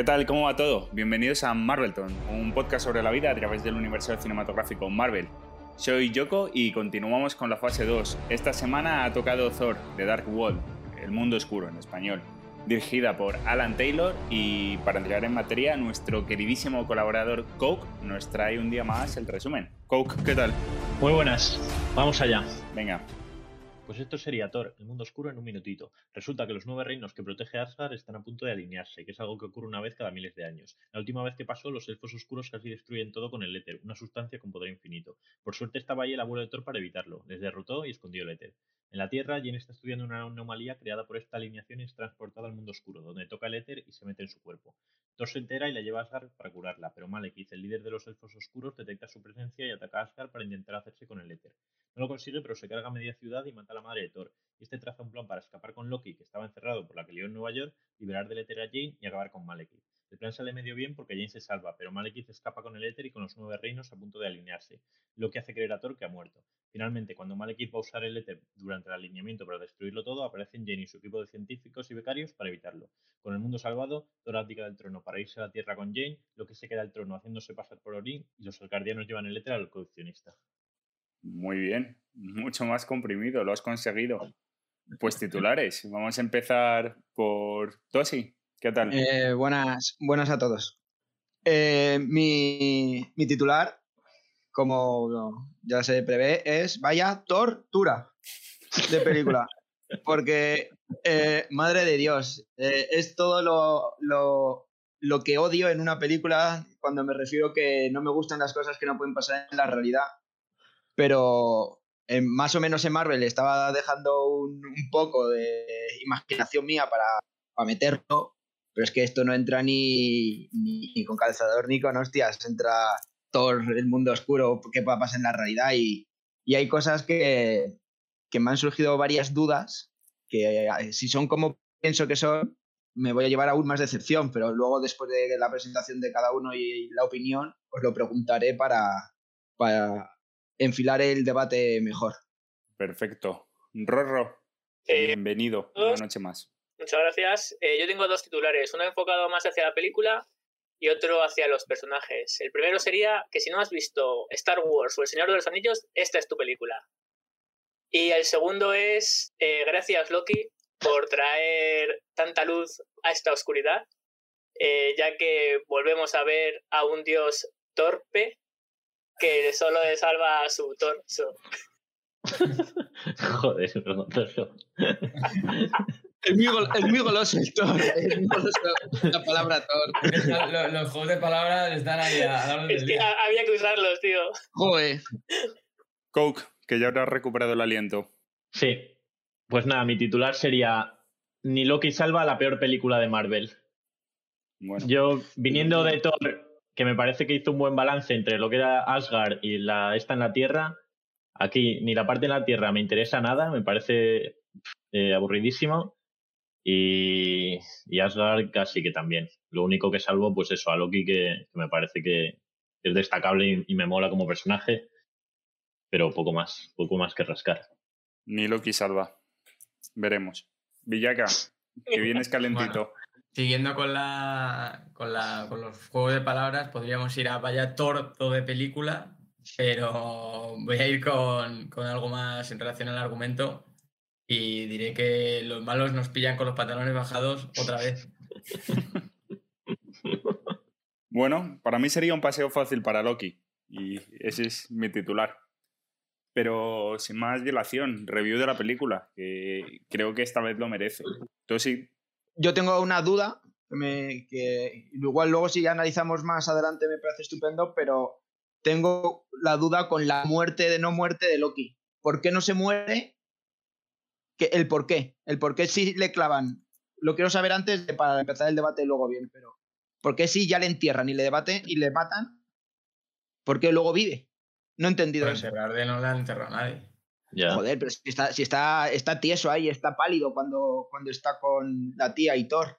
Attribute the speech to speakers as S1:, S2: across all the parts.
S1: ¿Qué tal? ¿Cómo va todo? Bienvenidos a Marvelton, un podcast sobre la vida a través del universo cinematográfico Marvel. Soy Yoko y continuamos con la fase 2. Esta semana ha tocado Thor, The Dark World, El Mundo Oscuro en español, dirigida por Alan Taylor y para entrar en materia, nuestro queridísimo colaborador Coke nos trae un día más el resumen. Coke, ¿qué tal?
S2: Muy buenas, vamos allá.
S1: Venga,
S2: pues esto sería Thor, el mundo oscuro en un minutito. Resulta que los nueve reinos que protege Asgard están a punto de alinearse, que es algo que ocurre una vez cada miles de años. La última vez que pasó, los elfos oscuros casi destruyen todo con el éter, una sustancia con poder infinito. Por suerte estaba ahí el abuelo de Thor para evitarlo, les derrotó y escondió el éter. En la Tierra, Jane está estudiando una anomalía creada por esta alineación y es transportada al mundo oscuro, donde toca el éter y se mete en su cuerpo. Thor se entera y la lleva a Asgard para curarla, pero Malekith, el líder de los elfos oscuros, detecta su presencia y ataca a Asgard para intentar hacerse con el éter. No lo consigue, pero se carga media ciudad y mata a la madre de Thor. Y este traza un plan para escapar con Loki, que estaba encerrado por la que lió en Nueva York, liberar del éter a Jane y acabar con Malekith. El plan sale medio bien porque Jane se salva, pero Malekith escapa con el éter y con los nueve reinos a punto de alinearse, lo que hace creer a Thor que ha muerto. Finalmente, cuando Malekith va a usar el éter durante el alineamiento para destruirlo todo, aparecen Jane y su equipo de científicos y becarios para evitarlo. Con el mundo salvado, Thor abdica del trono para irse a la Tierra con Jane, lo que se queda el trono haciéndose pasar por Orin y los alcardianos llevan el éter al coleccionista.
S1: Muy bien, mucho más comprimido, lo has conseguido. Pues titulares, vamos a empezar por Tosi. ¿Qué tal?
S3: Eh, buenas, buenas a todos. Eh, mi, titular, como ya se prevé, es vaya tortura de película. Porque, eh, madre de Dios, es todo lo, lo, lo que odio en una película cuando me refiero que no me gustan las cosas que no pueden pasar en la realidad pero más o menos en Marvel estaba dejando un, poco de imaginación mía para, meterlo, pero es que esto no entra ni, ni, con calzador ni con hostias, entra todo el mundo oscuro pueda pasar en la realidad y, y hay cosas que, que me han surgido varias dudas, que eh, si son como pienso que son, me voy a llevar aún más decepción, pero luego después de la presentación de cada uno y la opinión, os lo preguntaré para, para enfilar el debate mejor.
S1: Perfecto. Rorro, eh, bienvenido. Una noche más.
S4: Muchas gracias. Eh, yo tengo dos titulares, uno enfocado más hacia la película y otro hacia los personajes. El primero sería que si no has visto Star Wars o El Señor de los Anillos, esta es tu película. Y el segundo es, eh, gracias Loki por traer tanta luz a esta oscuridad, ya que volvemos a ver a un dios torpe que solo le salva a su torso.
S2: Joder, torso.
S3: Es muy, es muy goloso el Thor. Es muy goloso la palabra Thor.
S5: Los, juegos de palabras están ahí a,
S4: Es que había que usarlos, tío.
S3: Joder.
S1: Coke, que ya habrás recuperado el aliento.
S2: Sí. Pues nada, mi titular sería Ni Loki salva la peor película de Marvel. Bueno. Yo, viniendo de Thor que me parece que hizo un buen balance entre lo que era Asgard y la esta en la Tierra. Aquí ni la parte en la Tierra me interesa nada, me parece eh, aburridísimo. Y, y, Asgard casi que también. Lo único que salvo, pues eso, a Loki que, me parece que es destacable y, me mola como personaje, pero poco más, poco más que rascar.
S1: Ni Loki salva. Veremos. Villaca, que vienes calentito.
S5: Siguiendo con, la, con, la, con los juegos de palabras, podríamos ir a vaya torto de película, pero voy a ir con, con algo más en relación al argumento y diré que los malos nos pillan con los pantalones bajados otra vez.
S1: Bueno, para mí sería un paseo fácil para Loki y ese es mi titular. Pero sin más dilación, review de la película, que creo que esta vez lo merece. Entonces sí,
S3: yo tengo una duda que, igual luego si analizamos más adelante me parece estupendo, pero tengo la duda con la muerte de no muerte de Loki. ¿Por qué no se muere? El por qué. El por qué sí le clavan. Lo quiero saber antes de, para empezar el debate luego bien, pero ¿por qué sí ya le entierran y le debaten y le matan? ¿Por qué luego vive? No he entendido
S5: eso. de no le han enterrado a nadie.
S3: Joder, pero si está, si está, está tieso ahí, está pálido cuando, cuando está con la tía y Thor.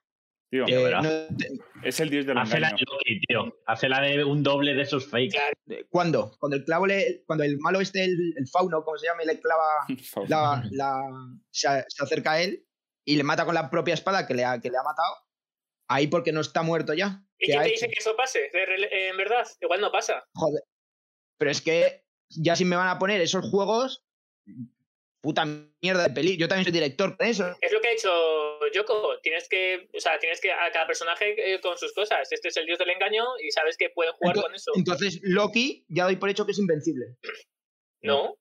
S1: Tío,
S3: Eh,
S2: verás.
S3: no te-
S1: es el dios del
S2: Hace la
S1: engaño.
S2: de Loki, tío. Hace la de un doble de esos fake.
S4: Claro,
S3: eh, ¿Cuándo? Cuando el clavo le, cuando el malo este, el, el fauno, como se llama, le clava la, la- se, se acerca a él y le mata con la propia espada que le ha, que le ha matado. Ahí porque no está muerto ya.
S4: ¿Y
S3: ¿Qué
S4: quién
S3: ha
S4: te
S3: hecho?
S4: dice que eso pase? Rel- eh, En verdad, igual no pasa.
S3: Joder. Pero es que ya si me van a poner esos juegos, puta mierda de peli. Yo también soy director de eso.
S4: Es lo que ha hecho Yoko. Tienes que, o sea, tienes que a cada personaje eh, con sus cosas. Este es el dios del engaño y sabes que pueden jugar con eso.
S3: Entonces, Loki ya doy por hecho que es invencible.
S4: No,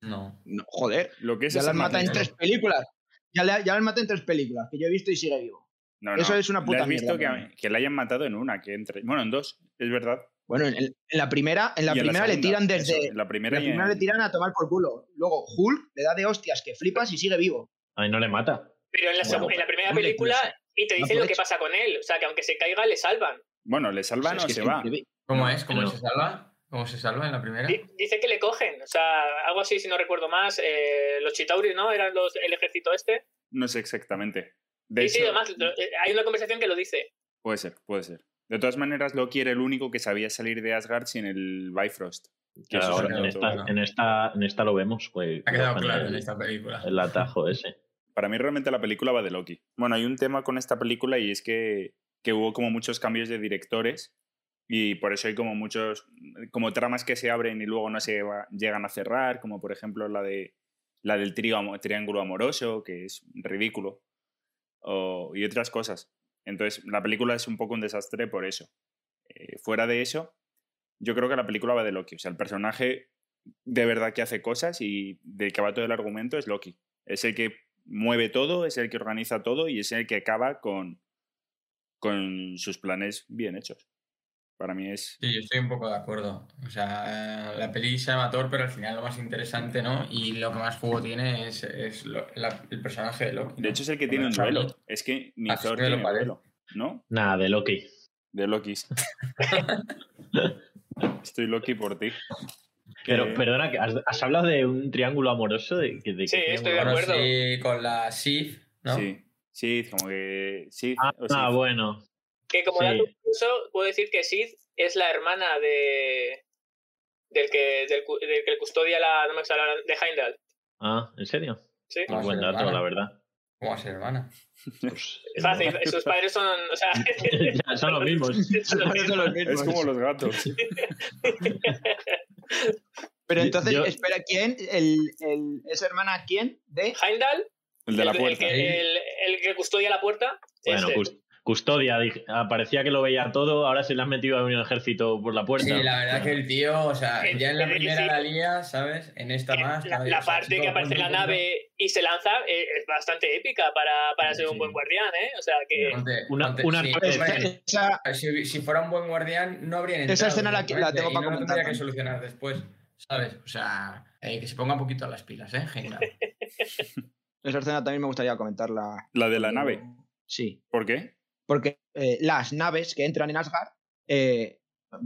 S5: No.
S3: No, joder.
S1: Lo que es
S3: Ya las mata en tres películas. Ya, le, ya las mata en tres películas, que yo he visto y sigue vivo.
S1: No, no.
S3: Eso es una
S1: ¿Le
S3: puta
S1: has visto
S3: mierda,
S1: que, que la hayan matado en una, que entre. Bueno, en dos, es verdad.
S3: Bueno, en, en la primera, en la
S1: Y en
S3: primera le tiran desde.
S1: eso, en la primera,
S3: la
S1: y
S3: primera
S1: en-
S3: le tiran a tomar por culo. Luego Hulk le da de hostias que flipas y sigue vivo.
S2: A mí no le mata.
S4: pero en la,
S2: Bueno,
S4: la primera película y te
S3: No
S4: dicen lo que pasa con él. O sea, que aunque se caiga, le salvan.
S1: Bueno, le salvan
S3: Es
S1: o se va.
S3: increíble.
S5: ¿Cómo es? ¿Cómo
S2: Pero-
S5: se salva? ¿Cómo se salva en la primera?
S4: Di- Dice que le cogen. O sea, algo así, si no recuerdo más. eh, los Chitauris, ¿no? Eran los, el ejército este.
S1: No sé exactamente. De
S4: Sí, sí,
S1: hecho,
S4: además, eh, hay una conversación que lo dice.
S1: puede ser, puede ser. De todas maneras, Loki era el único que sabía salir de Asgard sin el Bifrost. Que
S2: Claro, ahora en, esta, en, esta, en esta lo vemos. Pues,
S5: Ha quedado claro
S2: el,
S5: en esta película.
S2: el atajo ese.
S1: Para mí realmente la película va de Loki. Bueno, hay un tema con esta película y es que, que hubo como muchos cambios de directores y por eso hay como muchos, como tramas que se abren y luego no se va- llegan a cerrar, como por ejemplo la de la del trío triángulo amoroso, que es ridículo, o- y otras cosas. Entonces, la película es un poco un desastre por eso. Eh, fuera de eso, yo creo que la película va de Loki. O sea, el personaje de verdad que hace cosas y del que va todo el argumento es Loki. Es el que mueve todo, es el que organiza todo y es el que acaba con, con sus planes bien hechos. Para mí es...
S5: Sí, yo estoy un poco de acuerdo. O sea, la peli se llama Thor, pero al final lo más interesante, ¿no? Y lo que más juego tiene es, es lo- la- el personaje de Loki. ¿no?
S1: De hecho, es el que
S5: Como
S1: tiene un
S5: Charlie.
S1: duelo. Es que ni
S5: Ah, sí,
S1: Thor
S5: lo
S1: tiene duelo, ¿no?
S2: Nada, de Loki.
S1: De Loki. Estoy Loki por ti.
S2: Pero
S1: Que-
S2: perdona, que has, has hablado de un triángulo amoroso. De, que- de
S4: Sí, estoy de acuerdo.
S5: Sí, con la Sif, ¿no?
S1: Sí, sí, como que... Sí,
S2: Ah,
S1: o sí.
S2: ah, bueno.
S4: Que como
S2: Sí.
S4: dato curioso, puedo decir que Sid es la hermana de del que, del, del que custodia la, no me sale ahora, de Heimdall.
S2: Ah, ¿en serio?
S4: Sí.
S2: Un buen dato,
S5: hermana.
S2: la verdad.
S5: ¿Cómo hace hermana?
S2: Pues,
S4: Es fácil, sus padres son, o sea,
S2: son los mismos.
S1: Es como los gatos.
S3: Pero entonces,
S2: yo-
S3: espera, ¿quién? El, el, ¿Es hermana quién? ¿De?
S4: Heimdall,
S1: El de la
S4: el, el
S1: puerta.
S4: el, el que custodia la puerta,
S2: Bueno,
S4: ese.
S2: Cus- custodia. ah, parecía que lo veía todo, ahora se le han metido a un ejército por la puerta.
S5: Sí, la verdad que el tío, o sea,
S4: El-
S5: ya en la
S4: el
S5: primera la lía, ¿sabes? En esta más.
S4: la,
S5: ¿sabes?
S4: la
S5: O sea,
S4: parte
S5: chico,
S4: que aparece la nave y se lanza eh, es bastante épica para, para ser un
S5: Sí.
S4: buen guardián, ¿eh? O sea que...
S5: ponte-
S2: Una-
S5: ponte-
S2: una
S5: sí,
S2: parte-
S3: Esa,
S5: si, si fuera un buen guardián, no habrían
S3: Esa
S5: entrado,
S3: escena la- la tengo para
S5: no
S3: comentar
S5: tendría que solucionar después, ¿sabes? O sea, eh, que se ponga un poquito a las pilas, ¿eh? Genial.
S3: esa escena también me gustaría comentarla.
S1: La de la nave.
S3: Sí.
S1: ¿Por qué?
S3: Porque eh, las naves que entran en Asgard eh,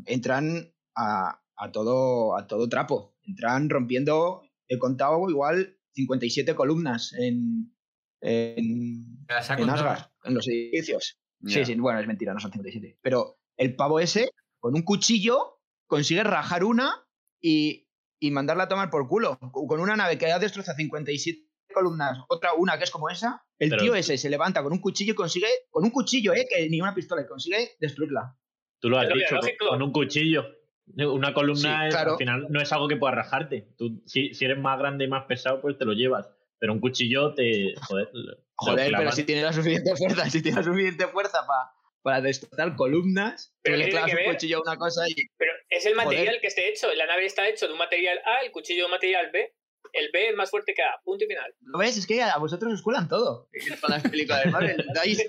S3: entran a, a todo, a todo trapo. Entran rompiendo, he contado igual 57 columnas en, en, en. Asgard, en los edificios. Sí, sí, bueno, es mentira, no son 57. Pero el pavo ese, con un cuchillo, consigue rajar una y, y mandarla a tomar por culo. Con una nave que ha destrozado 57 columnas, otra una que es como esa, el
S2: Pero-
S3: tío ese se levanta con un cuchillo y consigue, con un cuchillo, eh, que ni una pistola, y consigue destruirla.
S2: Tú lo has
S4: lo
S2: dicho,
S4: biológico.
S2: con un cuchillo. Una columna
S3: Sí,
S2: es-
S3: claro.
S2: al final no es algo que puedas rajarte. Tú, si, si eres más grande y más pesado, pues te lo llevas. Pero un cuchillo te. Joder,
S3: Joder, pero si tiene la suficiente fuerza, si tiene la suficiente fuerza pa- para destrozar columnas,
S4: Pero
S3: le clavas un
S4: ver.
S3: cuchillo a una cosa y
S4: Pero es el
S3: Joder.
S4: material que esté hecho. La nave está hecho de un material A, el cuchillo de un material B. El B es más fuerte que A. Punto y final.
S3: ¿Lo ves? Es que a vosotros os cuelan todo. Con las películas de Marvel. Dais-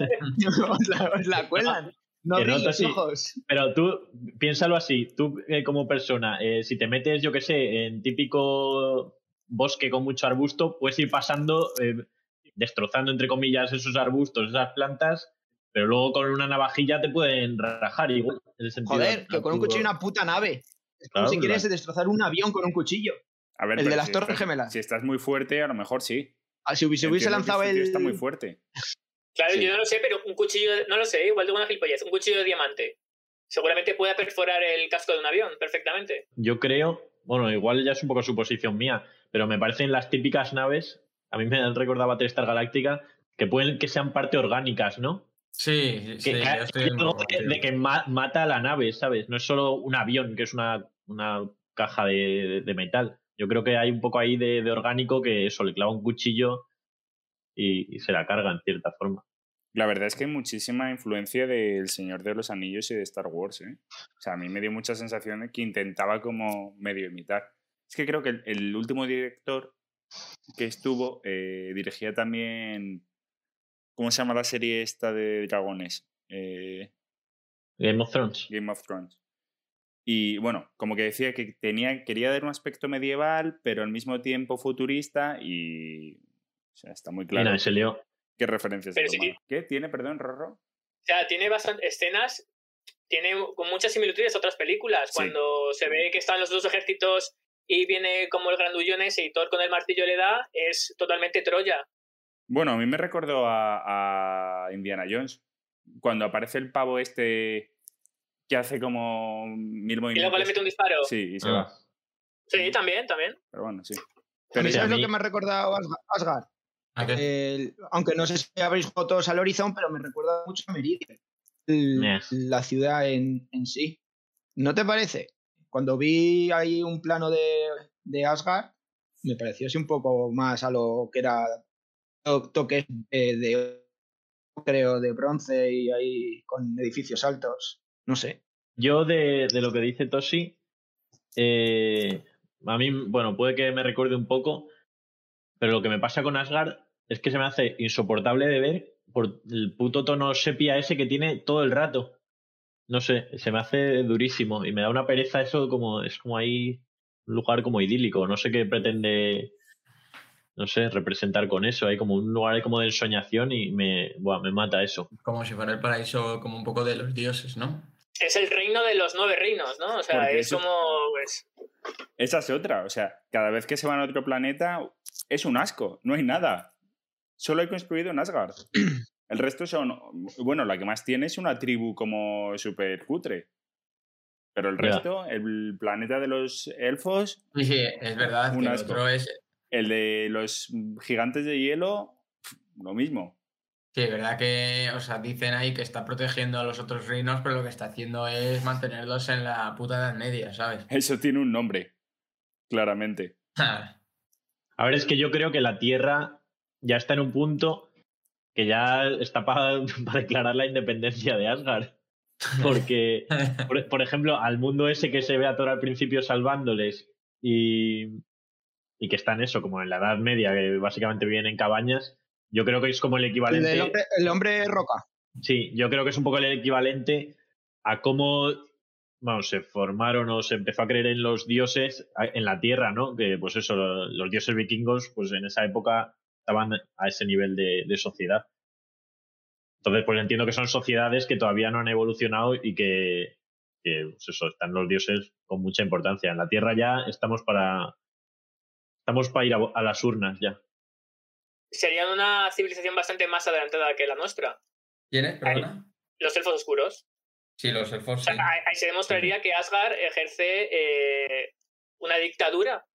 S3: os, la, os la cuelan. No
S2: sí.
S3: ojos.
S2: Pero tú, piénsalo así, tú eh, como persona, eh, si te metes, yo qué sé, en típico bosque con mucho arbusto, puedes ir pasando, eh, destrozando, entre comillas, esos arbustos, esas plantas, pero luego con una navajilla te pueden rajar igual. en el sentido
S3: Joder, que con un cuchillo una puta nave. Es como
S2: Claro,
S3: si quieres destrozar un avión con un cuchillo.
S1: A ver,
S3: El de las
S1: si
S3: Torres
S1: estás-
S3: Gemelas.
S1: Si estás muy fuerte, a lo mejor sí.
S3: Ah, Si hubiese, lanzado
S1: este tío
S3: el.
S1: está muy fuerte.
S4: Claro,
S1: Sí.
S4: yo no lo sé, pero un cuchillo, de- no lo sé, igual tengo una gilipollez, un cuchillo de diamante. Seguramente pueda perforar el casco de un avión perfectamente.
S2: Yo creo, bueno, igual ya es un poco suposición mía, pero me parecen las típicas naves, a mí me han recordado Battlestar Galáctica, que pueden que sean parte orgánicas, ¿no?
S5: Sí, sí,
S2: Que,
S5: sí,
S2: que
S5: estoy
S2: algo de, de que ma- mata a la nave, ¿sabes? No es solo un avión, que es una, una caja de, de metal. Yo creo que hay un poco ahí de, de orgánico que eso, le clava un cuchillo y, y se la carga en cierta forma.
S1: La verdad es que hay muchísima influencia del Señor de los Anillos y de Star Wars, ¿eh? O sea, a mí me dio mucha sensación de que intentaba como medio imitar. Es que creo que el, el último director que estuvo eh, dirigía también... ¿Cómo se llama la serie esta de dragones? Eh,
S2: Game of Thrones.
S1: Game of Thrones. Y bueno, como que decía que tenía, quería dar un aspecto medieval, pero al mismo tiempo futurista y... O sea, está muy
S2: Y
S1: claro
S2: nadie se lió.
S1: qué referencias
S4: Pero sí.
S1: ¿Qué tiene, perdón, Rorro?
S4: O sea, tiene bastantes escenas, tiene con muchas similitudes a otras películas.
S1: Sí.
S4: Cuando se ve que están los dos ejércitos y viene como el grandullón ese y Thor con el martillo le da, es totalmente Troya.
S1: Bueno, a mí me recordó a, a Indiana Jones. Cuando aparece el pavo este que hace como mil
S4: Y
S1: movimientos.
S4: luego le mete un disparo.
S1: Sí, y se
S2: Ah.
S1: va.
S4: Sí, también, también.
S1: Pero bueno, sí. Pero
S3: ¿sabes lo que me ha recordado Asga- Asgard?
S5: ¿A qué?
S3: El- aunque no sé si habréis jugado todos al Horizon, pero me recuerda mucho a Meridian. La ciudad en, en sí. ¿No te parece? Cuando vi ahí un plano de, de Asgard, me pareció así un poco más a lo que era to- toques de, de- creo, de bronce y ahí con edificios altos. No sé.
S2: Yo de, de lo que dice Toshi, eh, a mí, bueno, puede que me recuerde un poco, pero lo que me pasa con Asgard es que se me hace insoportable de ver por el puto tono sepia ese que tiene todo el rato. No sé, se me hace durísimo y me da una pereza eso como es como ahí un lugar como idílico, no sé qué pretende no sé, representar con eso, hay como un lugar como de ensoñación y me, me mata eso.
S5: Como si fuera el paraíso como un poco de los dioses, ¿no?
S4: Es el reino de los nueve reinos, ¿no? O sea,
S1: Porque
S4: es
S1: eso-
S4: como. Pues,
S1: Esa es otra. O sea, cada vez que se van a otro planeta es un asco. No hay nada. Solo hay construido en Asgard. El resto son. Bueno, la que más tiene es una tribu como súper cutre. Pero el resto, el planeta de los elfos,
S5: Sí, sí, es verdad
S1: Un
S5: que el
S1: asco.
S5: otro es...
S1: el de los gigantes de hielo, lo mismo.
S5: Sí, es verdad que, o sea, dicen ahí que está protegiendo a los otros reinos, pero lo que está haciendo es mantenerlos en la puta edad media, ¿sabes?
S1: Eso tiene un nombre. Claramente.
S2: A ver, es que yo creo que la Tierra ya está en un punto que ya está para, declarar la independencia de Asgard. Porque, por, por ejemplo, al mundo ese que se ve a Thor al principio salvándoles y, y que está en eso, como en la Edad Media, que básicamente viven en cabañas, yo creo que es como el equivalente.
S3: hombre, el hombre roca.
S2: Sí, yo creo que es un poco el equivalente a cómo vamos, se formaron o se empezó a creer en los dioses en la tierra, ¿no? Que pues eso, lo- los dioses vikingos, pues en esa época estaban a ese nivel de, de sociedad. Entonces, pues entiendo que son sociedades que todavía no han evolucionado y que, que, pues eso, están los dioses con mucha importancia. En la tierra ya estamos para. Estamos para ir a, a las urnas ya.
S4: Serían una civilización bastante más adelantada que la nuestra.
S5: ¿Quién es? Perdona.
S4: Los elfos oscuros.
S5: Sí, los
S4: O
S5: elfos.
S4: sea,
S5: sí.
S4: ahí, ahí se demostraría que Asgard ejerce eh, una dictadura.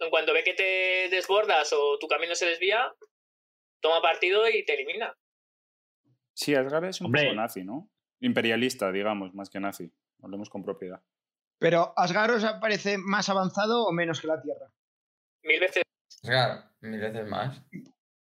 S4: En cuanto ve que te desbordas o tu camino se desvía, toma partido y te elimina.
S1: Sí, Asgard es un
S2: Hombre.
S1: poco nazi, ¿no? Imperialista, digamos, más que nazi. Hablemos con propiedad.
S3: Pero ¿Asgard os parece más avanzado o menos que la Tierra?
S4: Mil veces
S5: Claro, mil veces más.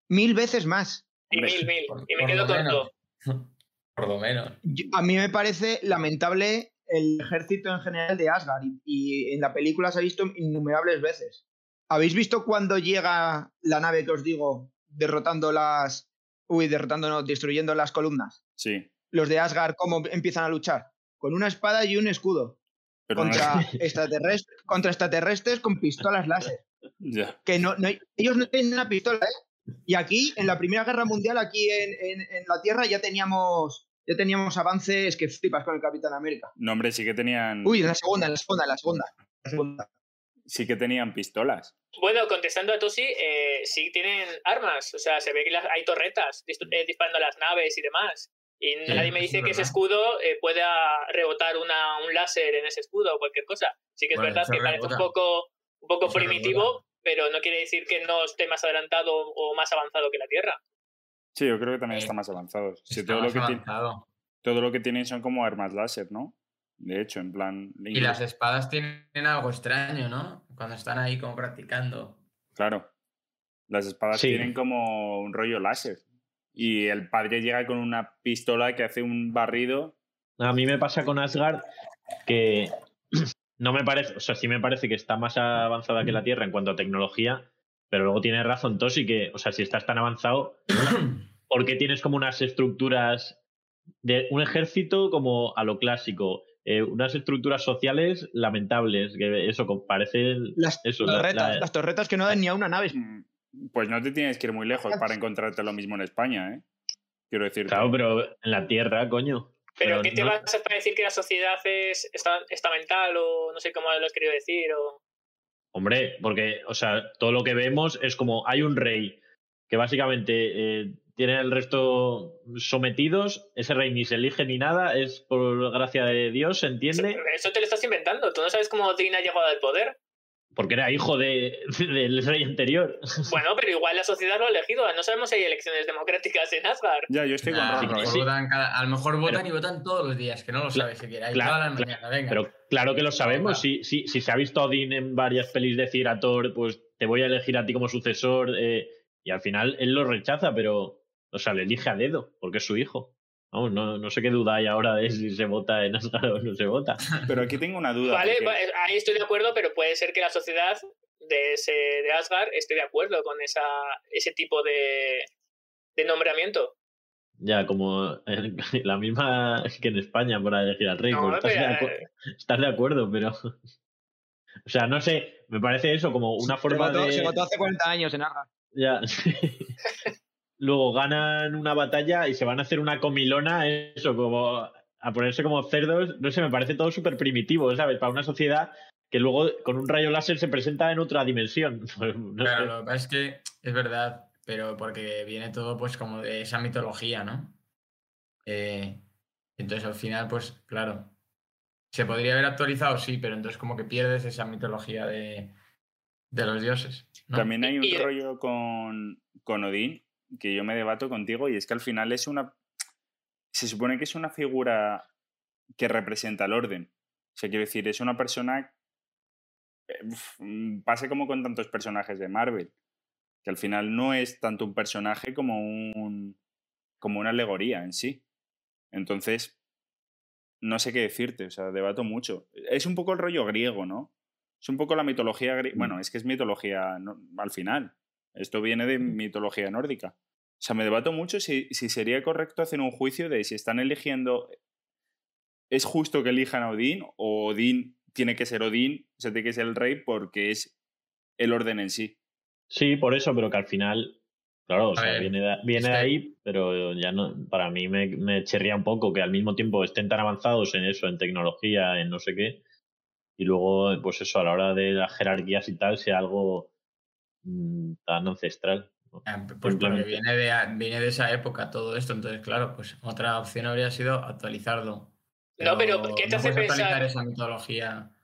S3: Mil veces más.
S4: y mil, mil.
S5: por-
S4: Y me quedo
S5: lo menos.
S4: corto.
S5: Por lo menos.
S3: Yo- a mí me parece lamentable el ejército en general de Asgard y, y en la película se ha visto innumerables veces. ¿Habéis visto cuando llega la nave que os digo derrotando las... Uy, derrotando, no, destruyendo las columnas?
S1: Sí.
S3: Los de Asgard, ¿cómo empiezan a luchar? Con una espada y un escudo.
S1: Pero no
S3: Contra,
S1: es-
S3: extraterrestres, contra extraterrestres con pistolas láser.
S1: Ya.
S3: Que no, no ellos no tienen una pistola, ¿eh? Y aquí, en la Primera Guerra Mundial, aquí en, en- en la Tierra, ya teníamos, ya teníamos avances que flipas con el Capitán América.
S1: No, hombre, sí que tenían.
S3: Uy, en la segunda, en la segunda, en la segunda. en la segunda.
S1: sí que tenían pistolas.
S4: Bueno, contestando a Tosi, eh, sí tienen armas. O sea, se ve que las- hay torretas eh, disparando a las naves y demás. Y
S5: Sí,
S4: nadie me dice
S5: es
S4: que ese escudo eh, pueda rebotar una, un láser en ese escudo o cualquier cosa. Sí que es
S5: Bueno,
S4: verdad que parece un
S5: rebota.
S4: poco, un poco primitivo,
S5: rebota.
S4: Pero no quiere decir que no esté más adelantado o más avanzado que la Tierra.
S1: Sí, yo creo que también
S5: Eh,
S1: están más. Sí,
S5: Está
S1: todo, lo
S5: más
S1: que ti-
S5: avanzado.
S1: todo lo que tienen son como armas láser, ¿no? De hecho, en plan...
S5: Y las espadas tienen algo extraño, ¿no? Cuando están ahí como practicando.
S1: Claro. Las espadas
S2: Sí.
S1: tienen como un rollo láser. Y el padre llega con una pistola que hace un barrido.
S2: A mí me pasa con Asgard que no me parece, o sea, sí me parece que está más avanzada que la Tierra en cuanto a tecnología, pero luego tiene razón Tosi que, o sea, si estás tan avanzado, ¿por qué tienes como unas estructuras de un ejército como a lo clásico? eh, unas estructuras sociales lamentables, que eso parece
S3: Las,
S2: eso, la-
S3: torretas,
S2: la-
S3: las torretas que no dan ni a una nave.
S1: Mm, Pues no te tienes que ir muy lejos para encontrarte lo mismo en España, ¿eh? Quiero decir.
S2: Claro, pero en la Tierra, coño.
S4: Pero,
S2: Pero
S4: ¿qué te
S2: no-
S4: vas a decir que la sociedad es esta- estamental o no sé cómo lo has querido decir? O...
S2: Hombre, porque, o sea, todo lo que vemos es como hay un rey que básicamente eh, tiene el resto sometidos, ese rey ni se elige ni nada, es por gracia de Dios, ¿se entiende?
S4: Eso te lo estás inventando. ¿Tú no sabes cómo Odín ha llegado al poder?
S2: Porque era hijo de, del rey anterior.
S4: Bueno, pero igual la sociedad lo ha elegido. No sabemos si hay elecciones democráticas en Asgard.
S1: Ya, yo estoy con
S5: a, lo
S1: Rorro,
S5: mejor
S1: ¿eh?
S2: sí.
S5: votan cada- a lo mejor votan
S2: Pero-
S5: y votan todos los días, que no lo sabes siquiera.
S2: Claro,
S5: todas las
S2: claro,
S5: mañanas, venga.
S2: Pero claro que lo sabemos, si, si, si se ha visto a Odín en varias pelis decir a Thor, pues te voy a elegir a ti como sucesor, eh, y al final él lo rechaza, pero, o sea, le elige a dedo, porque es su hijo. Vamos, no, no sé qué duda hay ahora de si se vota en Asgard o no se vota.
S1: Pero aquí tengo una duda.
S4: Vale,
S1: porque-
S4: eh, ahí estoy de acuerdo, pero puede ser que la sociedad de, ese, de Asgard esté de acuerdo con esa, ese tipo de, de nombramiento.
S2: Ya, como en- la misma que en España para elegir al rey.
S4: No,
S2: pues estás, de
S4: pero,
S2: acu- estás de acuerdo, pero. O sea, no sé, me parece eso como una
S3: Se
S2: forma
S3: votó,
S2: de.
S3: se votó hace 40 años en Arga.
S2: Ya. Luego ganan una batalla y se van a hacer una comilona, eso, como a ponerse como cerdos. No sé, me parece todo súper primitivo, ¿sabes? Para una sociedad que luego con un rayo láser se presenta en otra dimensión. No
S5: Claro,
S2: sé.
S5: lo que pasa es que es verdad, pero porque viene todo pues como de esa mitología, ¿no? Eh, entonces al final, pues claro, se podría haber actualizado, sí, pero entonces como que pierdes esa mitología de, de los dioses. ¿no?
S1: También hay un rollo con, con Odín que yo me debato contigo y es que al final es una... Se supone que es una figura que representa el orden. O sea, quiero decir, es una persona... eh, mm, Pasa como con tantos personajes de Marvel, que al final no es tanto un personaje como un como una alegoría en sí. Entonces, no sé qué decirte, o sea, debato mucho. Es un poco el rollo griego, ¿no? Es un poco la mitología griega. Bueno, es que es mitología no- al final. Esto viene de mitología nórdica. O sea, me debato mucho si, si sería correcto hacer un juicio de si están eligiendo. ¿Es justo que elijan a Odín o Odín tiene que ser Odín, o sea, tiene que ser el rey porque es el orden en sí?
S2: Sí, por eso, pero que al final. Claro, o sea,
S5: ver,
S2: viene de, viene de ahí, pero ya no. Para mí me, me chirría un poco que al mismo tiempo estén tan avanzados en eso, en tecnología, en no sé qué, y luego, pues eso, a la hora de las jerarquías y tal, sea algo tan ancestral. ¿no?
S5: Ah, Pues porque viene de, viene de esa época todo esto, entonces claro, pues otra opción habría sido actualizarlo.
S4: No, pero ¿qué te
S5: no
S4: hace
S5: puedes actualizar
S4: pensar?
S5: esa mitología